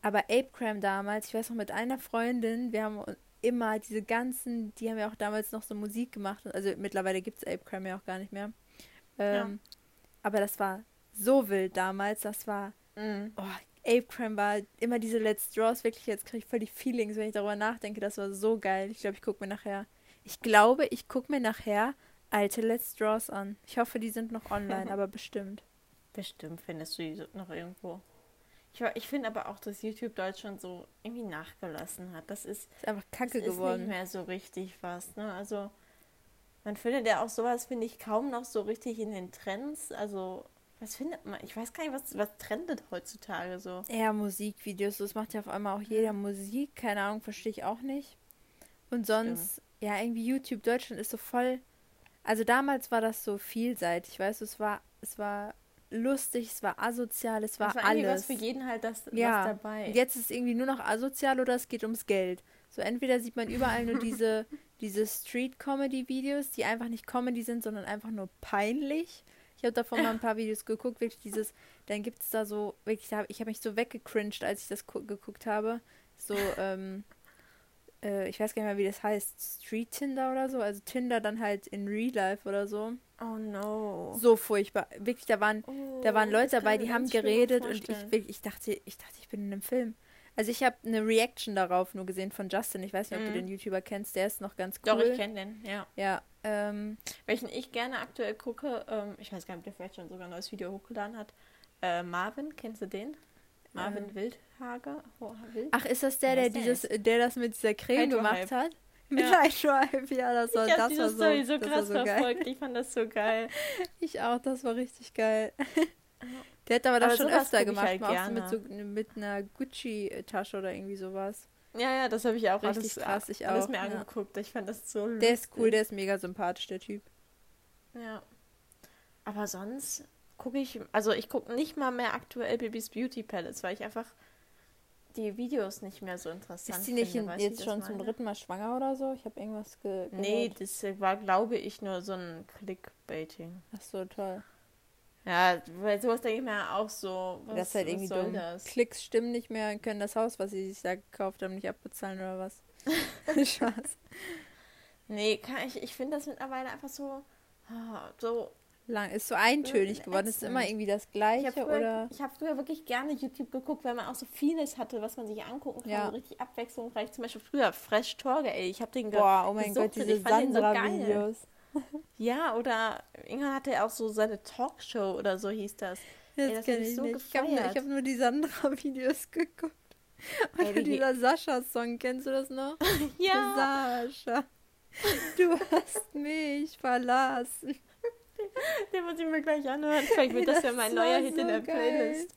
aber Apecram damals, ich weiß noch mit einer Freundin, wir haben immer diese ganzen, die haben ja auch damals noch so Musik gemacht. Also mittlerweile gibt es Apecram ja auch gar nicht mehr. Ähm, Aber das war so wild damals, das war, Mhm. oh, Apecram war immer diese Let's Draws, wirklich, jetzt kriege ich voll die Feelings, wenn ich darüber nachdenke, das war so geil. Ich glaube, ich gucke mir nachher, ich glaube, ich gucke mir nachher alte Let's Draws an. Ich hoffe, die sind noch online, aber bestimmt. Bestimmt findest du die noch irgendwo. Ich, ich finde aber auch, dass YouTube Deutschland so irgendwie nachgelassen hat. Das ist, Ist einfach das kacke ist geworden. nicht mehr so richtig was. Ne? Also man findet ja auch sowas, finde ich, kaum noch so richtig in den Trends. Also was findet man? Ich weiß gar nicht, was, was trendet heutzutage so. Ja, Musikvideos, das macht ja auf einmal auch jeder Musik. Keine Ahnung, verstehe ich auch nicht. Und sonst, ja, irgendwie YouTube Deutschland ist so voll. Also damals war das so vielseitig, weißt du, es war, es war lustig, es war asozial, es war, Das war irgendwie alles. was für jeden halt das, Ja, was dabei. Und jetzt ist es irgendwie nur noch asozial oder es geht ums Geld. So entweder sieht man überall nur diese, diese Street-Comedy-Videos, die einfach nicht Comedy sind, sondern einfach nur peinlich. Ich habe davon mal ein paar Videos geguckt, wirklich dieses, dann gibt es da so, wirklich, ich habe mich so weggecringed, als ich das gu- geguckt habe. So, ähm, äh, ich weiß gar nicht mehr, wie das heißt, Street Tinder oder so, also Tinder dann halt in Real Life oder so. oh no. So furchtbar. Wirklich, da waren Oh, da waren Leute das kann dabei, die haben geredet und ich, ich dachte, ich dachte, ich bin in einem Film. Also ich habe eine Reaction darauf nur gesehen von Justin. Ich weiß nicht, ob Mhm. du den YouTuber kennst, der ist noch ganz cool. Doch, ich kenne den, ja. Ja, ähm, Welchen ich gerne aktuell gucke, ähm, ich weiß gar nicht, ob der vielleicht schon sogar ein neues Video hochgeladen hat. Äh, Marvin, kennst du den? Marvin Ähm. Wildhager? Oh, Wild? ach, ist das der, der der dieses, der das mit dieser Creme gemacht hat? Mit Ja. Hydro-Hype, ja, das war, ich das war so, Story so krass so verfolgt. Ich fand das so geil. Ich auch, das war richtig geil. Der hat aber das Aber schon öfter gemacht, halt mal mit, so, mit einer Gucci-Tasche oder irgendwie sowas. Ja, ja, das habe ich auch Richtig alles, krass, ich alles auch, mir ja. angeguckt. Ich fand das so lustig. Der ist cool, der ist mega sympathisch, der Typ. Ja. Aber sonst gucke ich, also ich gucke nicht mal mehr aktuell Bibis Beauty Palace, weil ich einfach die Videos nicht mehr so interessant Ist sie nicht finde. in, jetzt schon zum dritten Mal schwanger oder so? Ich habe irgendwas ge Nee, gehört. das war, glaube ich, nur so ein Clickbaiting. Ach so, toll. Ja, weil sowas denke ich mir auch so. Was, das ist halt irgendwie soll dumm. das? Klicks stimmen nicht mehr und können das Haus, was sie sich da gekauft haben, nicht abbezahlen oder was. Spaß. Nee, kann ich, ich finde das mittlerweile einfach so. ah, so Lang. Ist so eintönig geworden. Ist immer irgendwie das ich Gleiche habe früher, oder. ich hab früher wirklich gerne YouTube geguckt, weil man auch so vieles hatte, was man sich angucken kann. Ja. So richtig abwechslungsreich. Zum Beispiel früher Fresh Torge, ey. Ich habe den Boah, oh mein Gott, diese Ich den so. Sandra-Videos. Ja, oder irgendwann hatte auch so seine Talkshow oder so hieß das. Ey, Das das kenne ich ich so nicht. Ich habe ich hab nur die Sandra-Videos geguckt. Und Ey, die- dieser Sascha-Song, kennst du das noch? Ja, Sascha, du hast mich verlassen. Den muss ich mir gleich anhören. Vielleicht wird das, ja mein neuer Hit in der Playlist.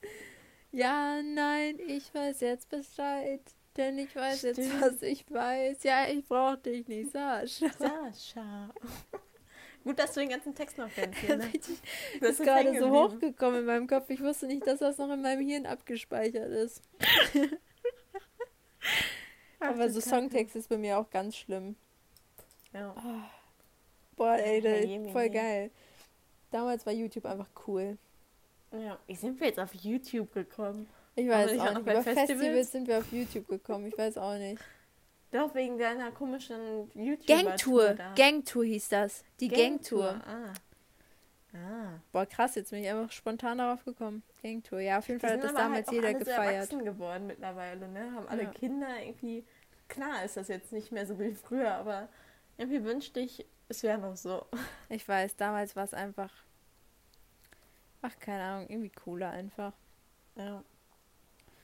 Ja, nein, ich weiß jetzt Bescheid. Denn ich weiß Stimmt. jetzt, was ich weiß. Ja, ich brauch dich nicht, Sascha. Sascha. Gut, dass du den ganzen Text noch kennst. Hier, ne? Das ist gerade so hochgekommen in meinem Kopf. Ich wusste nicht, dass das noch in meinem Hirn abgespeichert ist. Aber so Songtext ist bei mir auch ganz schlimm. Ja. Oh. Boah, ey, das voll geil. Damals war YouTube einfach cool. Ja, wie sind wir jetzt auf YouTube gekommen? Ich weiß auch, auch nicht. Über Festivals? Festivals sind wir auf YouTube gekommen. Ich weiß auch nicht. Doch, wegen deiner komischen YouTube. Gangtour. Gangtour hieß das. Die Gangtour. Gang ah. Ah. Boah, krass, jetzt bin ich einfach spontan darauf gekommen. Gangtour. Ja, auf jeden Fall hat das damals halt jeder alle gefeiert. Sehr geworden mittlerweile, ne? Haben alle ja. Kinder irgendwie. Klar ist das jetzt nicht mehr so wie früher, aber irgendwie wünschte ich, es wäre noch so. Ich weiß, damals war es einfach. Ach, keine Ahnung, irgendwie cooler einfach. Ja.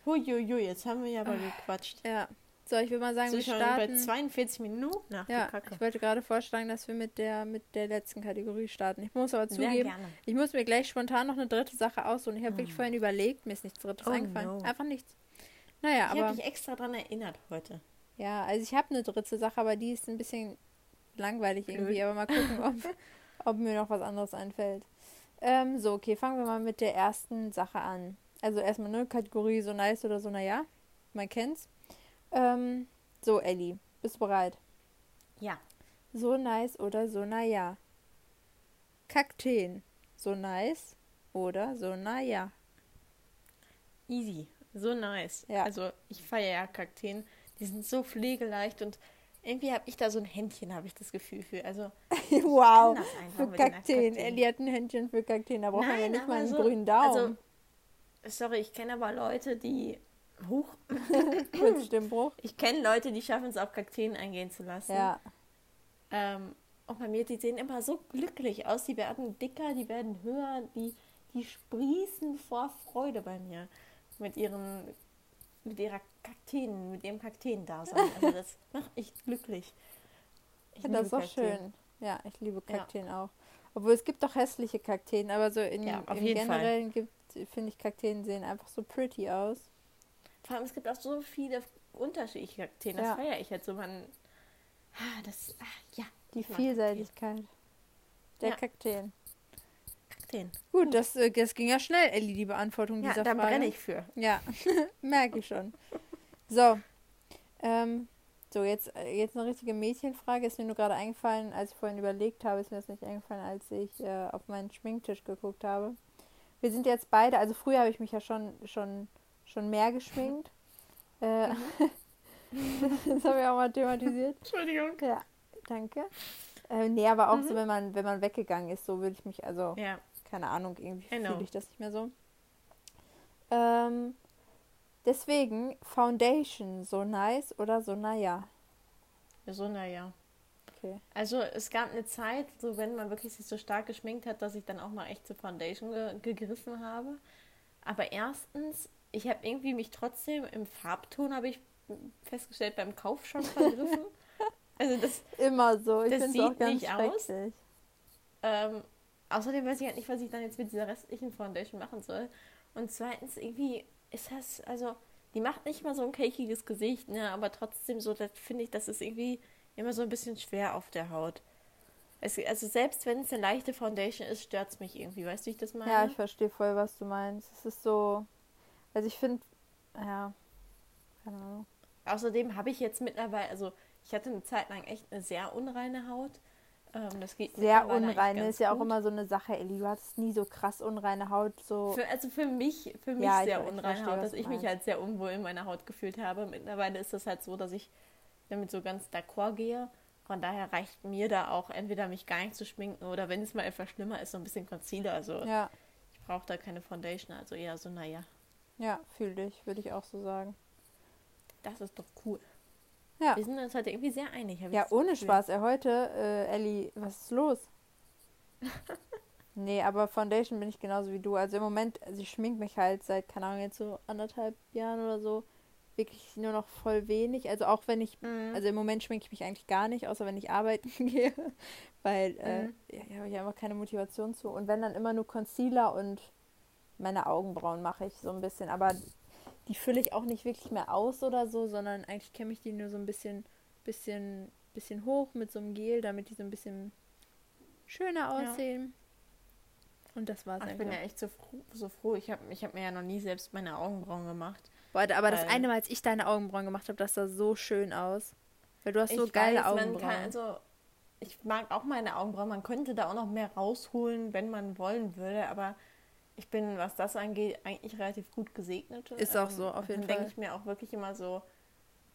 Huiuiui, jetzt haben wir ja aber gequatscht. Ja. So, ich würde mal sagen, wir starten... bei 42 Minuten nach ja, Kacke. ich wollte gerade vorschlagen, dass wir mit der, mit der letzten Kategorie starten. Ich muss aber zugeben, ich muss mir gleich spontan noch eine dritte Sache aussuchen. Ich habe hm. wirklich vorhin überlegt, mir ist nichts Drittes oh, eingefallen. No. Einfach nichts. Naja, ich aber... Ich habe mich extra daran erinnert heute. Ja, also ich habe eine dritte Sache, aber die ist ein bisschen langweilig Blöd. irgendwie. Aber mal gucken, ob, ob mir noch was anderes einfällt. Ähm, so, okay, fangen wir mal mit der ersten Sache an. Also erstmal eine Kategorie so nice oder so, naja. Man kennt's. Ähm, so, Ellie, bist du bereit? Ja. So nice oder so naja. Kakteen. So nice oder so naja. Easy. So nice. Ja. Also ich feiere ja Kakteen. Die sind so pflegeleicht und irgendwie habe ich da so ein Händchen, habe ich das Gefühl für. Also wow, für Kakteen. Ellie hat ein Händchen für Kakteen. Da braucht man ja nicht mal einen so, grünen Daumen. Also Sorry, ich kenne aber Leute, die. Huch. Stimmbruch. Ich kenne Leute, die schaffen es auch Kakteen eingehen zu lassen. Ja. Ähm, und bei mir, die sehen immer so glücklich aus. Die werden dicker, die werden höher, die, die sprießen vor Freude bei mir. Mit ihren, mit ihrer Kakteen, mit ihrem Kakteen-Dasein. Also das macht mich glücklich. Ich ja, das ist auch schön. Ja, ich liebe Kakteen ja. auch. Obwohl es gibt doch hässliche Kakteen, aber so in, ja, im Generellen finde ich, Kakteen sehen einfach so pretty aus. Vor allem, es gibt auch so viele unterschiedliche Kakteen. Das ja. feiere ich jetzt so. Man, ah, das, ah, ja. Die Vielseitigkeit der ja. Kakteen. Kakteen. Gut, das, äh, das ging ja schnell, Ellie, die Beantwortung ja, dieser da Frage. brenne ich für. Ja, merke ich schon. So, ähm, so, jetzt, äh, jetzt eine richtige Mädchenfrage. Ist mir nur gerade eingefallen, als ich vorhin überlegt habe, ist mir das nicht eingefallen, als ich äh, auf meinen Schminktisch geguckt habe wir sind jetzt beide, also früher habe ich mich ja schon, schon, schon mehr geschminkt. Äh, mhm. das habe ich auch mal thematisiert. Entschuldigung. Ja, danke. Äh, nee, aber auch mhm. so, wenn man, wenn man weggegangen ist, so würde ich mich, also, ja. keine Ahnung, irgendwie fühle ich das nicht mehr so. Ähm, deswegen, Foundation, so nice oder so naja? So naja. Okay. Also es gab eine Zeit, so wenn man wirklich sich so stark geschminkt hat, dass ich dann auch mal echt zur Foundation ge gegriffen habe. Aber erstens, ich habe irgendwie mich trotzdem im Farbton, habe ich festgestellt, beim Kauf schon vergriffen. also das immer so. Ich das sieht auch ganz nicht aus. Ähm, außerdem weiß ich halt nicht, was ich dann jetzt mit dieser restlichen Foundation machen soll. Und zweitens, irgendwie ist das, also, die macht nicht mal so ein cakiges Gesicht, ne, aber trotzdem so, das finde ich, das ist irgendwie immer so ein bisschen schwer auf der Haut. Es, also selbst wenn es eine leichte Foundation ist, stört es mich irgendwie. Weißt du, wie ich das meine? Ja, ich verstehe voll, was du meinst. Es ist so, also ich finde, ja, keine Ahnung. Außerdem habe ich jetzt mittlerweile, also ich hatte eine Zeit lang echt eine sehr unreine Haut. Ähm, das geht sehr unreine ist ja auch immer so eine Sache, Ellie. Du hattest nie so krass unreine Haut. So. Für, also für mich, für mich ja, sehr unreine verstehe, Haut, dass ich mich halt sehr unwohl in meiner Haut gefühlt habe. Mittlerweile ist das halt so, dass ich damit so ganz d'accord gehe. Von daher reicht mir da auch entweder mich gar nicht zu schminken oder wenn es mal etwas schlimmer ist, so ein bisschen Concealer. Also ja. ich brauche da keine Foundation, also eher so, naja. Ja, fühl dich, würde ich auch so sagen. Das ist doch cool. Ja. Wir sind uns heute irgendwie sehr einig. Ja, ohne Spaß. Er heute, äh, Ellie, was ist los? nee, aber Foundation bin ich genauso wie du. Also im Moment, also ich schmink mich halt seit, keine Ahnung, jetzt so anderthalb Jahren oder so wirklich nur noch voll wenig. Also auch wenn ich, Mhm. also im Moment schminke ich mich eigentlich gar nicht, außer wenn ich arbeiten gehe, weil äh, Mhm. ja, ich habe ich einfach keine Motivation zu. Und wenn dann immer nur Concealer und meine Augenbrauen mache ich so ein bisschen, aber die fülle ich auch nicht wirklich mehr aus oder so, sondern eigentlich kämme ich die nur so ein bisschen, bisschen, bisschen hoch mit so einem Gel, damit die so ein bisschen schöner Ja. aussehen. Und das war's Ach, ich bin ja echt so froh. So froh. Ich habe ich hab mir ja noch nie selbst meine Augenbrauen gemacht. Boah, aber das eine Mal, als ich deine Augenbrauen gemacht habe, das sah so schön aus. Weil du hast so geile weiß, Augenbrauen. Kann, also, ich mag auch meine Augenbrauen. Man könnte da auch noch mehr rausholen, wenn man wollen würde. Aber ich bin, was das angeht, eigentlich relativ gut gesegnet. Ist auch so, auf jeden dann denke Fall. ich mir auch wirklich immer so,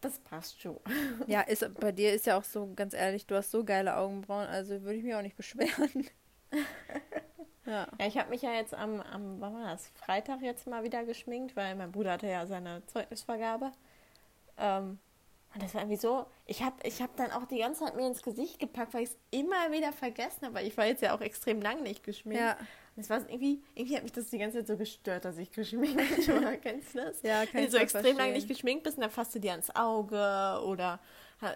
das passt schon. Ja, ist, bei dir ist ja auch so, ganz ehrlich, du hast so geile Augenbrauen, also würde ich mich auch nicht beschweren. ja. Ja, ich habe mich ja jetzt am, am, wann war das? Freitag jetzt mal wieder geschminkt, weil mein Bruder hatte ja seine Zeugnisvergabe. Ähm, und das war irgendwie so, ich habe ich hab dann auch die ganze Zeit mir ins Gesicht gepackt, weil ich es immer wieder vergessen habe, weil ich war jetzt ja auch extrem lang nicht geschminkt. Ja, Und es war irgendwie, irgendwie hat mich das die ganze Zeit so gestört, dass ich geschminkt war. Kennst du das? ja, kann Wenn du so extrem lang verstehen. nicht geschminkt bist und dann fasst du dir ans Auge oder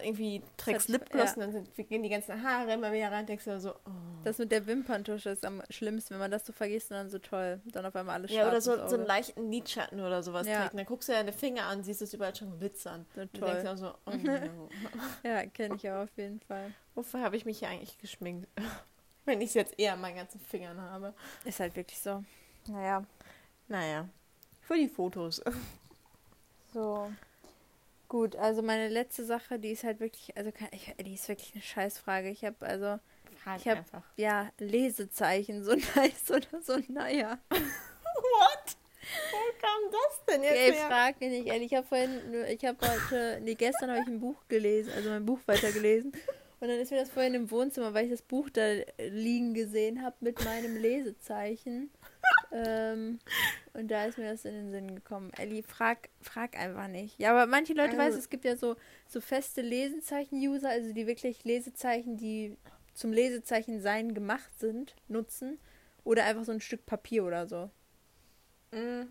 irgendwie trägst Lipgloss ja. und dann sind, gehen die ganzen Haare immer wieder rein, denkst du so, oh. Das mit der Wimperntusche ist am schlimmsten, wenn man das so vergisst und dann so toll. Dann auf einmal alles Ja, oder so, so einen leichten Lidschatten oder sowas Ja. trägt. Und dann guckst du deine Finger an, siehst es überall schon glitzern. So Und du denkst toll. auch so, oh no. Ja, kenne ich auch auf jeden Fall. Wofür habe ich mich hier eigentlich geschminkt? Wenn ich es jetzt eher an meinen ganzen Fingern habe. Ist halt wirklich so. Naja, Naja, für die Fotos. so. Gut, also meine letzte Sache, die ist halt wirklich, also kann, ich, die ist wirklich eine Scheißfrage. Ich habe also, Frag Ich hab- einfach. ja, Lesezeichen, so nice oder so naja. What? Wo kam das denn jetzt Ey, her? frag mich nicht, ehrlich. Ich habe vorhin, nur- ich habe heute, nee, gestern habe ich ein Buch gelesen, also mein Buch weitergelesen. Und dann ist mir das vorhin im Wohnzimmer, weil ich das Buch da liegen gesehen habe mit meinem Lesezeichen. ähm, und da ist mir das in den Sinn gekommen. Elli, frag, frag einfach nicht. Ja, aber manche Leute, Also- du, es gibt ja so, so feste Lesezeichen-User, also die wirklich Lesezeichen, die zum Lesezeichen sein gemacht sind, nutzen. Oder einfach so ein Stück Papier oder so. Mm.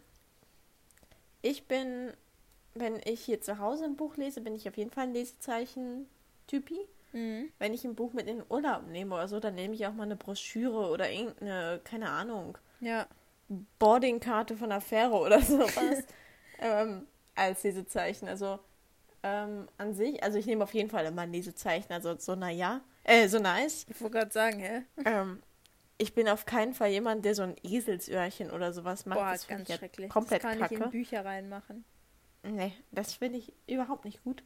Ich bin, wenn ich hier zu Hause ein Buch lese, bin ich auf jeden Fall ein Lesezeichen-Typi. Mhm. Wenn ich ein Buch mit in den Urlaub nehme oder so, dann nehme ich auch mal eine Broschüre oder irgendeine, keine Ahnung, Ja. Boardingkarte von der Fähre oder sowas ähm, als Lesezeichen. Also ähm, an sich, also ich nehme auf jeden Fall immer ein Lesezeichen, also so naja, äh, so nice. Ich wollte gerade sagen, hä? Ähm, ich bin auf keinen Fall jemand, der so ein Eselsöhrchen oder sowas macht. Boah, das ganz schrecklich. komplett das kann kacke. ich in Bücher reinmachen. Nee, das finde ich überhaupt nicht gut.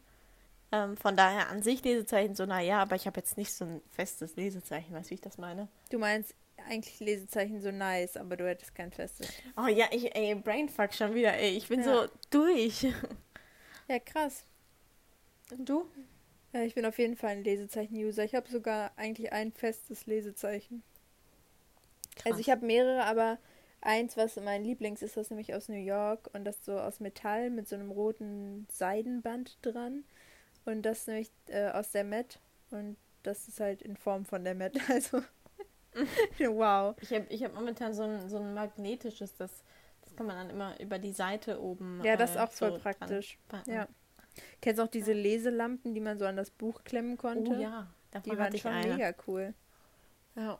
Ähm, von daher an sich Lesezeichen so, naja, aber ich habe jetzt nicht so ein festes Lesezeichen, weißt du, wie ich das meine? Du meinst eigentlich Lesezeichen so nice, aber du hättest kein festes. Oh ja, ich, ey, Brainfuck schon wieder, ey, ich bin Ja. so durch. Ja, krass. Und du? Ja, ich bin auf jeden Fall ein Lesezeichen-User. Ich habe sogar eigentlich ein festes Lesezeichen. Also ich habe mehrere, aber eins, was mein Lieblings ist, das nämlich aus New York und das so aus Metall mit so einem roten Seidenband dran. Und das ist nämlich äh, aus der Met und das ist halt in Form von der Met. Also wow. Ich habe ich hab momentan so ein, so ein magnetisches, das, das kann man dann immer über die Seite oben. Ja, das ist äh, auch voll so praktisch. Ja. Kennst du auch diese Leselampen, die man so an das Buch klemmen konnte? Oh ja, davon Die waren ich schon eine. mega cool. Ja.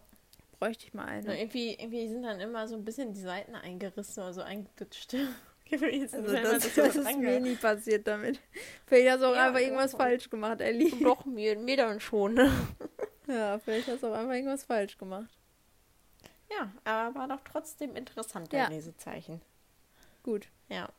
Bräuchte ich mal Nur eine. irgendwie, irgendwie sind dann immer so ein bisschen die Seiten eingerissen oder so eingedutscht. gewesen. Also das, das ist mir nie passiert damit. Vielleicht hast du auch Ja, einfach irgendwas doch. falsch gemacht, Ellie. Doch, mir, mir dann schon. Ja, vielleicht hast du auch einfach irgendwas falsch gemacht. Ja, aber war doch trotzdem interessant, der Ja. Lesezeichen. Gut. Ja.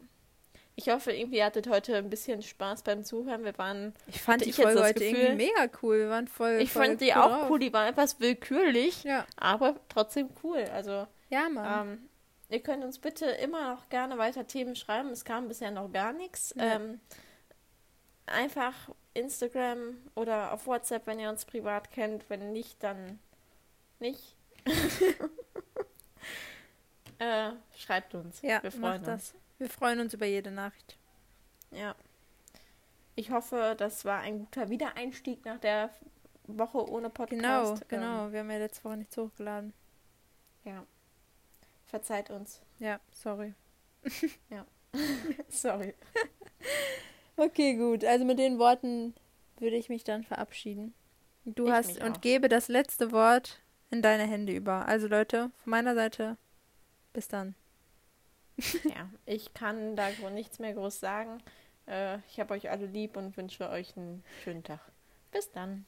Ich hoffe, irgendwie hattet heute ein bisschen Spaß beim Zuhören. Wir waren, Ich fand die ich Folge heute Gefühl- irgendwie mega cool. Wir waren voll. ich voll fand die cool auch drauf. cool, die war etwas willkürlich, Ja, aber trotzdem cool. Also, ja, Mann. ähm, ihr könnt uns bitte immer noch gerne weiter Themen schreiben. Es kam bisher noch gar nichts. Ja. Ähm, einfach Instagram oder auf WhatsApp, wenn ihr uns privat kennt. Wenn nicht, dann nicht. äh, schreibt uns. ja, wir freuen uns. das. Wir freuen uns über jede Nachricht. Ja. Ich hoffe, das war ein guter Wiedereinstieg nach der Woche ohne Genau, Podcast. genau. Wir haben ja letzte Woche nichts hochgeladen. Ähm, ja. Verzeiht uns. Ja, sorry. Sorry. okay, gut. Also mit den Worten würde ich mich dann verabschieden. Du Ich hast und auch. gebe das letzte Wort in deine Hände über. Also Leute, von meiner Seite, bis dann. Ja, ich kann da nichts mehr groß sagen. Äh, ich habe euch alle lieb und wünsche euch einen schönen Tag. Bis dann.